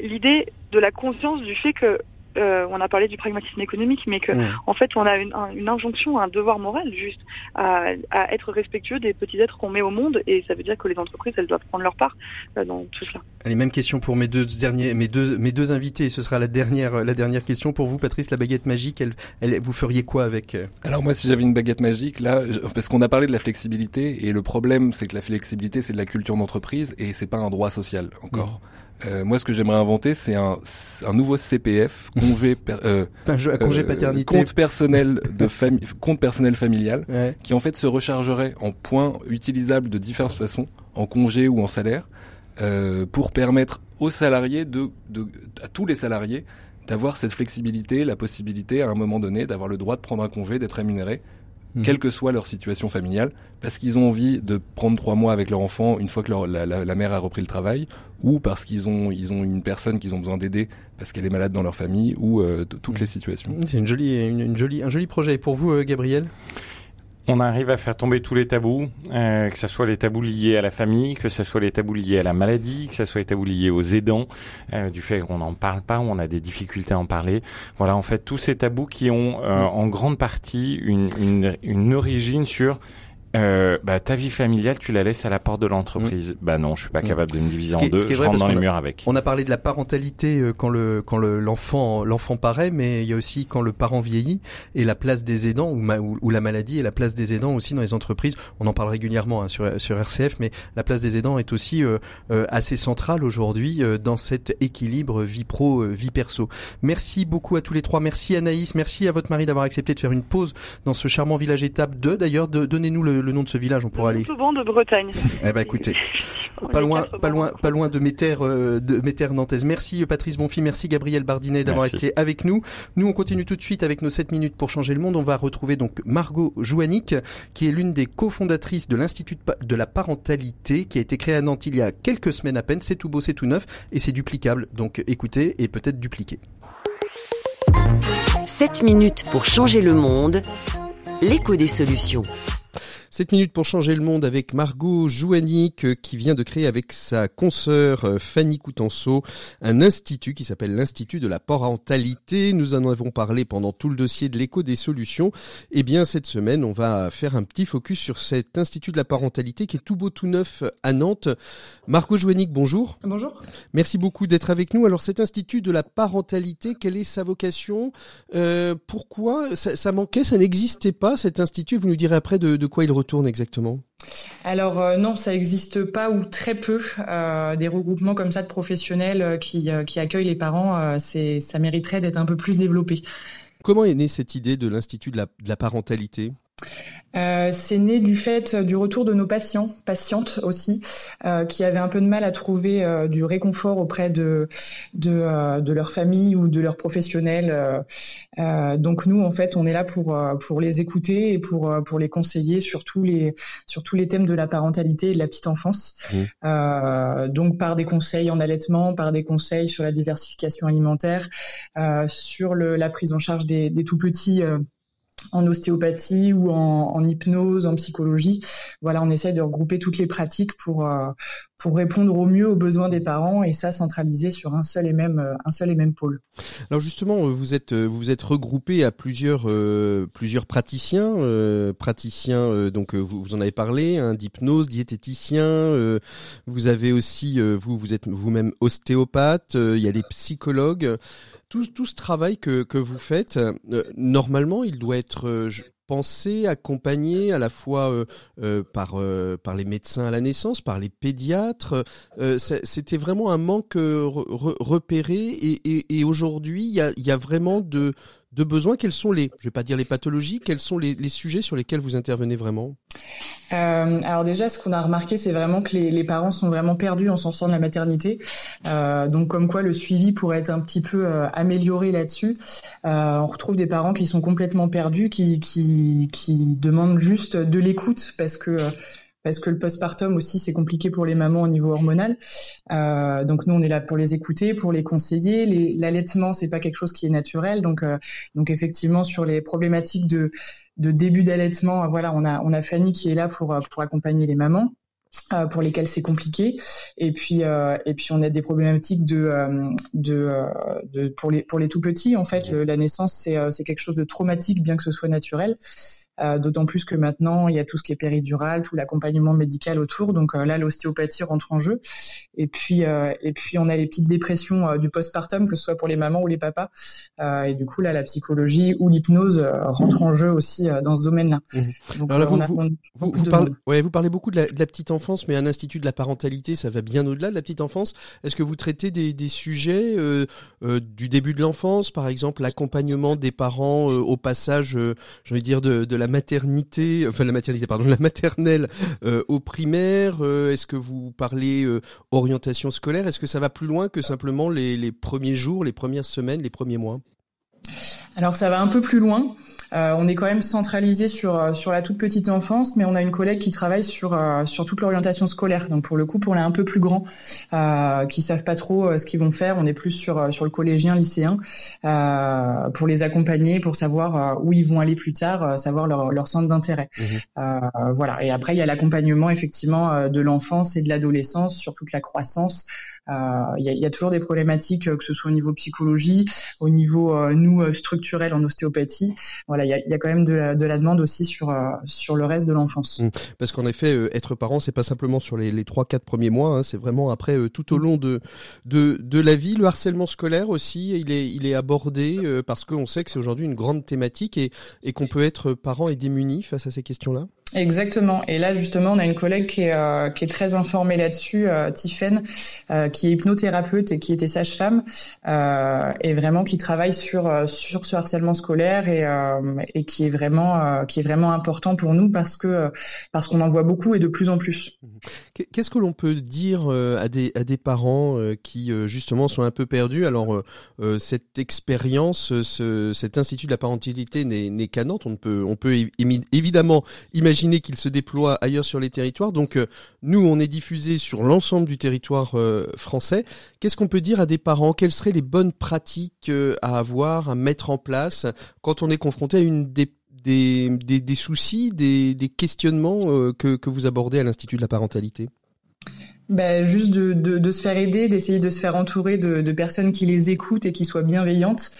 l'idée de la conscience du fait que euh, on a parlé du pragmatisme économique, mais que Mmh. en fait on a une, un- une injonction, un devoir moral juste à, à être respectueux des petits êtres qu'on met au monde, et ça veut dire que les entreprises elles doivent prendre leur part euh, dans tout cela. Allez, même question pour mes deux derniers, mes deux, mes deux invités. Ce sera la dernière, la dernière question pour vous, Patrice. La baguette magique, elle, elle, vous feriez quoi avec euh? Alors moi, si j'avais une baguette magique, là, je- parce qu'on a parlé de la flexibilité, et le problème, c'est que la flexibilité, c'est de la culture d'entreprise, et c'est pas un droit social encore. Euh, moi, ce que j'aimerais inventer, c'est un, un nouveau CPF, congé, per- euh, congé euh, paternité compte personnel de famille, compte personnel familial, Ouais. qui en fait se rechargerait en points utilisables de diverses façons, en congé ou en salaire, euh, pour permettre aux salariés de, de, à tous les salariés, d'avoir cette flexibilité, la possibilité à un moment donné d'avoir le droit de prendre un congé, d'être rémunéré, Mhm. quelle que soit leur situation familiale, parce qu'ils ont envie de prendre trois mois avec leur enfant une fois que leur, la, la, la mère a repris le travail, ou parce qu'ils ont ils ont une personne qu'ils ont besoin d'aider parce qu'elle est malade dans leur famille, ou euh, toutes Mhm. les situations. C'est une jolie, une, une jolie, un joli projet. Et pour vous, euh, Gabriel? On arrive à faire tomber tous les tabous, euh, que ce soit les tabous liés à la famille, que ce soit les tabous liés à la maladie, que ce soit les tabous liés aux aidants, euh, du fait qu'on n'en parle pas, on a des difficultés à en parler. Voilà, en fait, tous ces tabous qui ont euh, en grande partie une, une, une origine sur euh, bah, ta vie familiale, tu la laisses à la porte de l'entreprise. Bah non, je suis pas Mm. capable de me diviser en deux, je vrai, rentre dans les a- murs avec. On a parlé de la parentalité euh, quand le quand le l'enfant l'enfant paraît, mais il y a aussi quand le parent vieillit et la place des aidants ou, ma- ou, ou la maladie et la place des aidants aussi dans les entreprises. On en parle régulièrement hein, sur sur RCF, mais la place des aidants est aussi euh, euh, assez centrale aujourd'hui euh, dans cet équilibre vie pro vie perso. Merci beaucoup à tous les trois. Merci Anaïs, merci à votre mari d'avoir accepté de faire une pause dans ce charmant village étape 2. D'ailleurs, donnez-nous le le nom de ce village On pourra aller. Montauban de Bretagne. Eh ben écoutez, pas loin, pas loin, pas loin de mes terres, euh, de mes terres nantaises. Merci Patrice Bonfi, merci Gabriel Bardinet d'avoir été avec nous. Nous, on continue tout de suite avec nos 7 minutes pour changer le monde. On va retrouver donc Margot Jouanic, qui est l'une des cofondatrices de l'Institut de la parentalité, qui a été créé à Nantes il y a quelques semaines à peine. C'est tout beau, c'est tout neuf et c'est duplicable. Donc écoutez et peut-être dupliquer. 7 minutes pour changer le monde. L'écho des solutions. 7 minutes pour changer le monde avec Margot Jouanic euh, qui vient de créer avec sa consoeur euh, Fanny Coutenceau un institut qui s'appelle l'Institut de la parentalité. Nous en avons parlé pendant tout le dossier de l'écho des solutions. Et eh bien cette semaine, on va faire un petit focus sur cet Institut de la parentalité qui est tout beau tout neuf à Nantes. Margot Jouanic, bonjour. Bonjour. Merci beaucoup d'être avec nous. Alors cet Institut de la parentalité, quelle est sa vocation? Euh, Pourquoi? Ça, ça, manquait, ça n'existait pas cet institut? Vous nous direz après de, de quoi il retourne exactement? Alors euh, non, ça n'existe pas ou très peu euh, des regroupements comme ça de professionnels euh, qui, qui accueillent les parents. ça mériterait d'être un peu plus développé. Comment est née cette idée de l'Institut de la, de la parentalité? Euh, c'est né du fait du retour de nos patients, patientes aussi, euh, qui avaient un peu de mal à trouver euh, du réconfort auprès de de, de, leur famille ou de leurs professionnels. donc nous, en fait, on est là pour pour les écouter et pour pour les conseiller sur tous les sur tous les thèmes de la parentalité et de la petite enfance. Mmh. donc par des conseils en allaitement, par des conseils sur la diversification alimentaire, sur le, la prise en charge des, des tout petits en ostéopathie ou en, hypnose, en psychologie. Voilà, on essaye de regrouper toutes les pratiques pour euh, pour répondre au mieux aux besoins des parents et ça centralisé sur un seul et même euh, un seul et même pôle. Alors justement, euh, vous êtes vous êtes regroupé à plusieurs plusieurs praticiens, praticiens donc vous, vous en avez parlé, hein, d'hypnose, diététicien. vous avez aussi vous vous êtes vous-même ostéopathe. il y a des psychologues tout, ce travail que, que vous faites, euh, normalement, il doit être euh, pensé, accompagné à la fois euh, par, par les médecins à la naissance, par les pédiatres. C'était vraiment un manque repéré et, aujourd'hui, il y a, vraiment de, de besoins. Quels sont les, je vais pas dire les pathologies, quels sont les sujets sur lesquels vous intervenez vraiment? Euh, alors déjà, ce qu'on a remarqué, c'est vraiment que les, parents sont vraiment perdus en sortant de la maternité. Euh, donc comme quoi le suivi pourrait être un petit peu euh, amélioré là-dessus. Euh, on retrouve des parents qui sont complètement perdus, qui, qui, qui demandent juste de l'écoute parce que parce que le postpartum aussi c'est compliqué pour les mamans au niveau hormonal. Euh, donc nous on est là pour les écouter, pour les conseiller. L'allaitement c'est pas quelque chose qui est naturel, donc euh, donc effectivement sur les problématiques de de début d'allaitement, voilà on a on a Fanny qui est là pour pour accompagner les mamans. Euh, pour lesquels c'est compliqué et puis euh, et puis on a des problématiques de euh, de, de pour les pour les tout petits en fait le, la naissance c'est c'est quelque chose de traumatique bien que ce soit naturel euh, d'autant plus que maintenant, il y a tout ce qui est péridural, tout l'accompagnement médical autour. Donc euh, là, l'ostéopathie rentre en jeu. Et puis, euh, et puis, on a les petites dépressions du postpartum, que ce soit pour les mamans ou les papas. et du coup, là, la psychologie ou l'hypnose rentre en jeu aussi dans ce domaine-là. vous, parlez, beaucoup de la, de la, petite enfance, mais un institut de la parentalité, ça va bien au-delà de la petite enfance. Est-ce que vous traitez des, des sujets du début de l'enfance, par exemple l'accompagnement des parents au passage, j'ai envie de dire, de, de la maternité, enfin la maternité, pardon, la maternelle euh, au primaire euh, Est-ce que vous parlez euh, orientation scolaire? Est-ce que ça va plus loin que simplement les, les premiers jours, les premières semaines, les premiers mois? Alors ça va un peu plus loin. Euh, on est quand même centralisé sur euh, sur la toute petite enfance, mais on a une collègue qui travaille sur euh, sur toute l'orientation scolaire. Donc pour le coup, pour les un peu plus grands, euh, qui savent pas trop ce qu'ils vont faire, on est plus sur sur le collégien, lycéen, pour les accompagner, pour savoir où ils vont aller plus tard, savoir leur leur centre d'intérêt. Mmh. voilà. Et après, il y a l'accompagnement effectivement de l'enfance et de l'adolescence sur toute la croissance. Il y a, y, a, toujours des problématiques, que ce soit au niveau psychologie, au niveau nous structurel en ostéopathie. Voilà il y a, quand même de la, demande aussi sur euh, sur le reste de l'enfance. Mmh. Parce qu'en effet, euh, être parent, c'est pas simplement sur les, les 3-4 premiers mois, hein, c'est vraiment après euh, tout au long de, de de la vie. Le harcèlement scolaire aussi, il est il est abordé parce qu'on sait que c'est aujourd'hui une grande thématique et et qu'on peut être parent et démuni face à ces questions-là? Exactement. Et là, justement, on a une collègue qui est, euh, très informée là-dessus, euh, Tiffaine, euh, qui est hypnothérapeute et qui était sage-femme, euh, et vraiment qui travaille sur ce harcèlement scolaire et, qui est vraiment important pour nous parce qu'on en voit beaucoup et de plus en plus. Qu'est-ce que l'on peut dire à des parents qui justement sont un peu perdus? Alors cette expérience, ce, cet institut de la parentalité n'est qu'à on peut évidemment imaginer qu'il se déploie ailleurs sur les territoires. Donc euh, nous, on est diffusé sur l'ensemble du territoire euh, français. Qu'est-ce qu'on peut dire à des parents? Quelles seraient les bonnes pratiques euh, à avoir, à mettre en place quand on est confronté à une des des, des, soucis, des, des questionnements que, que vous abordez à l'Institut de la parentalité? Ben, juste de, de, de, se faire aider, d'essayer de se faire entourer de, de, personnes qui les écoutent et qui soient bienveillantes.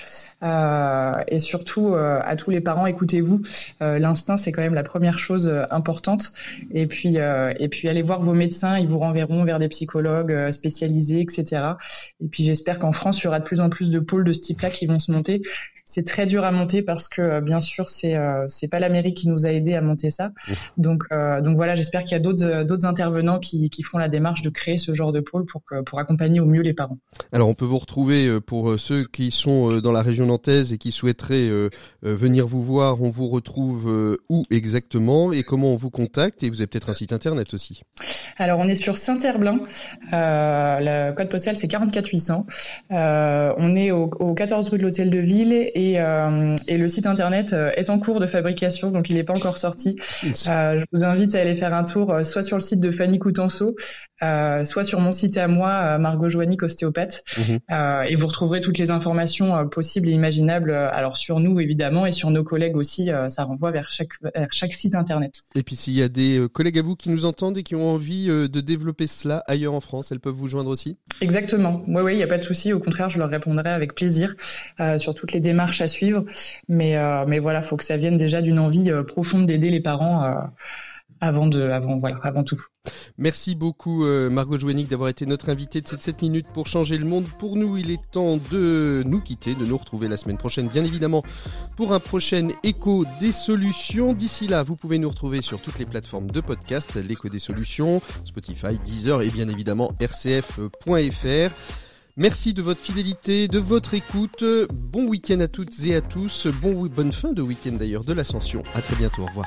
Euh, et surtout, euh, à tous les parents, écoutez-vous. Euh, L'instinct, c'est quand même la première chose importante. Et puis, et puis, allez voir vos médecins. Ils vous renverront vers des psychologues spécialisés, etc. Et puis, j'espère qu'en France, il y aura de plus en plus de pôles de ce type-là qui vont se monter. C'est très dur à monter parce que, bien sûr, c'est c'est pas l'Amérique qui nous a aidés à monter ça. Donc, donc voilà, j'espère qu'il y a d'autres d'autres intervenants qui, qui font la démarche de créer ce genre de pôle pour que, pour accompagner au mieux les parents. Alors, on peut vous retrouver pour ceux qui sont dans la région et qui souhaiteraient euh, euh, venir vous voir, on vous retrouve euh, où exactement et comment on vous contacte Et vous avez peut-être un site internet aussi. Alors on est sur Saint-Herblain, le code postal c'est 44800. on est au, 14 rue de l'Hôtel de Ville et, et, le site internet est en cours de fabrication, donc il n'est pas encore sorti. je vous invite à aller faire un tour soit sur le site de Fanny Coutenceau, soit sur mon site à moi, Margot Joannick, ostéopathe, mhm. et vous retrouverez toutes les informations possibles et imaginable, euh, alors sur nous évidemment et sur nos collègues aussi, euh, ça renvoie vers chaque, chaque site internet. Et puis s'il y a des euh, collègues à vous qui nous entendent et qui ont envie de développer cela ailleurs en France, elles peuvent vous joindre aussi? Exactement, oui, oui, il n'y a pas de souci, au contraire, je leur répondrai avec plaisir sur toutes les démarches à suivre, mais, mais voilà, faut que ça vienne déjà d'une envie profonde d'aider les parents avant de, avant, voilà, avant tout. Merci beaucoup euh, Margot Jouenic d'avoir été notre invitée de cette 7 minutes pour changer le monde. Pour nous, il est temps de nous quitter, de nous retrouver la semaine prochaine, bien évidemment, pour un prochain écho des solutions. D'ici là, vous pouvez nous retrouver sur toutes les plateformes de podcast, l'écho des solutions, Spotify, Deezer et bien évidemment rcf.fr. Merci de votre fidélité, de votre écoute. Bon week-end à toutes et à tous. Bon, bonne fin de week-end d'ailleurs de l'ascension. À très bientôt. Au revoir.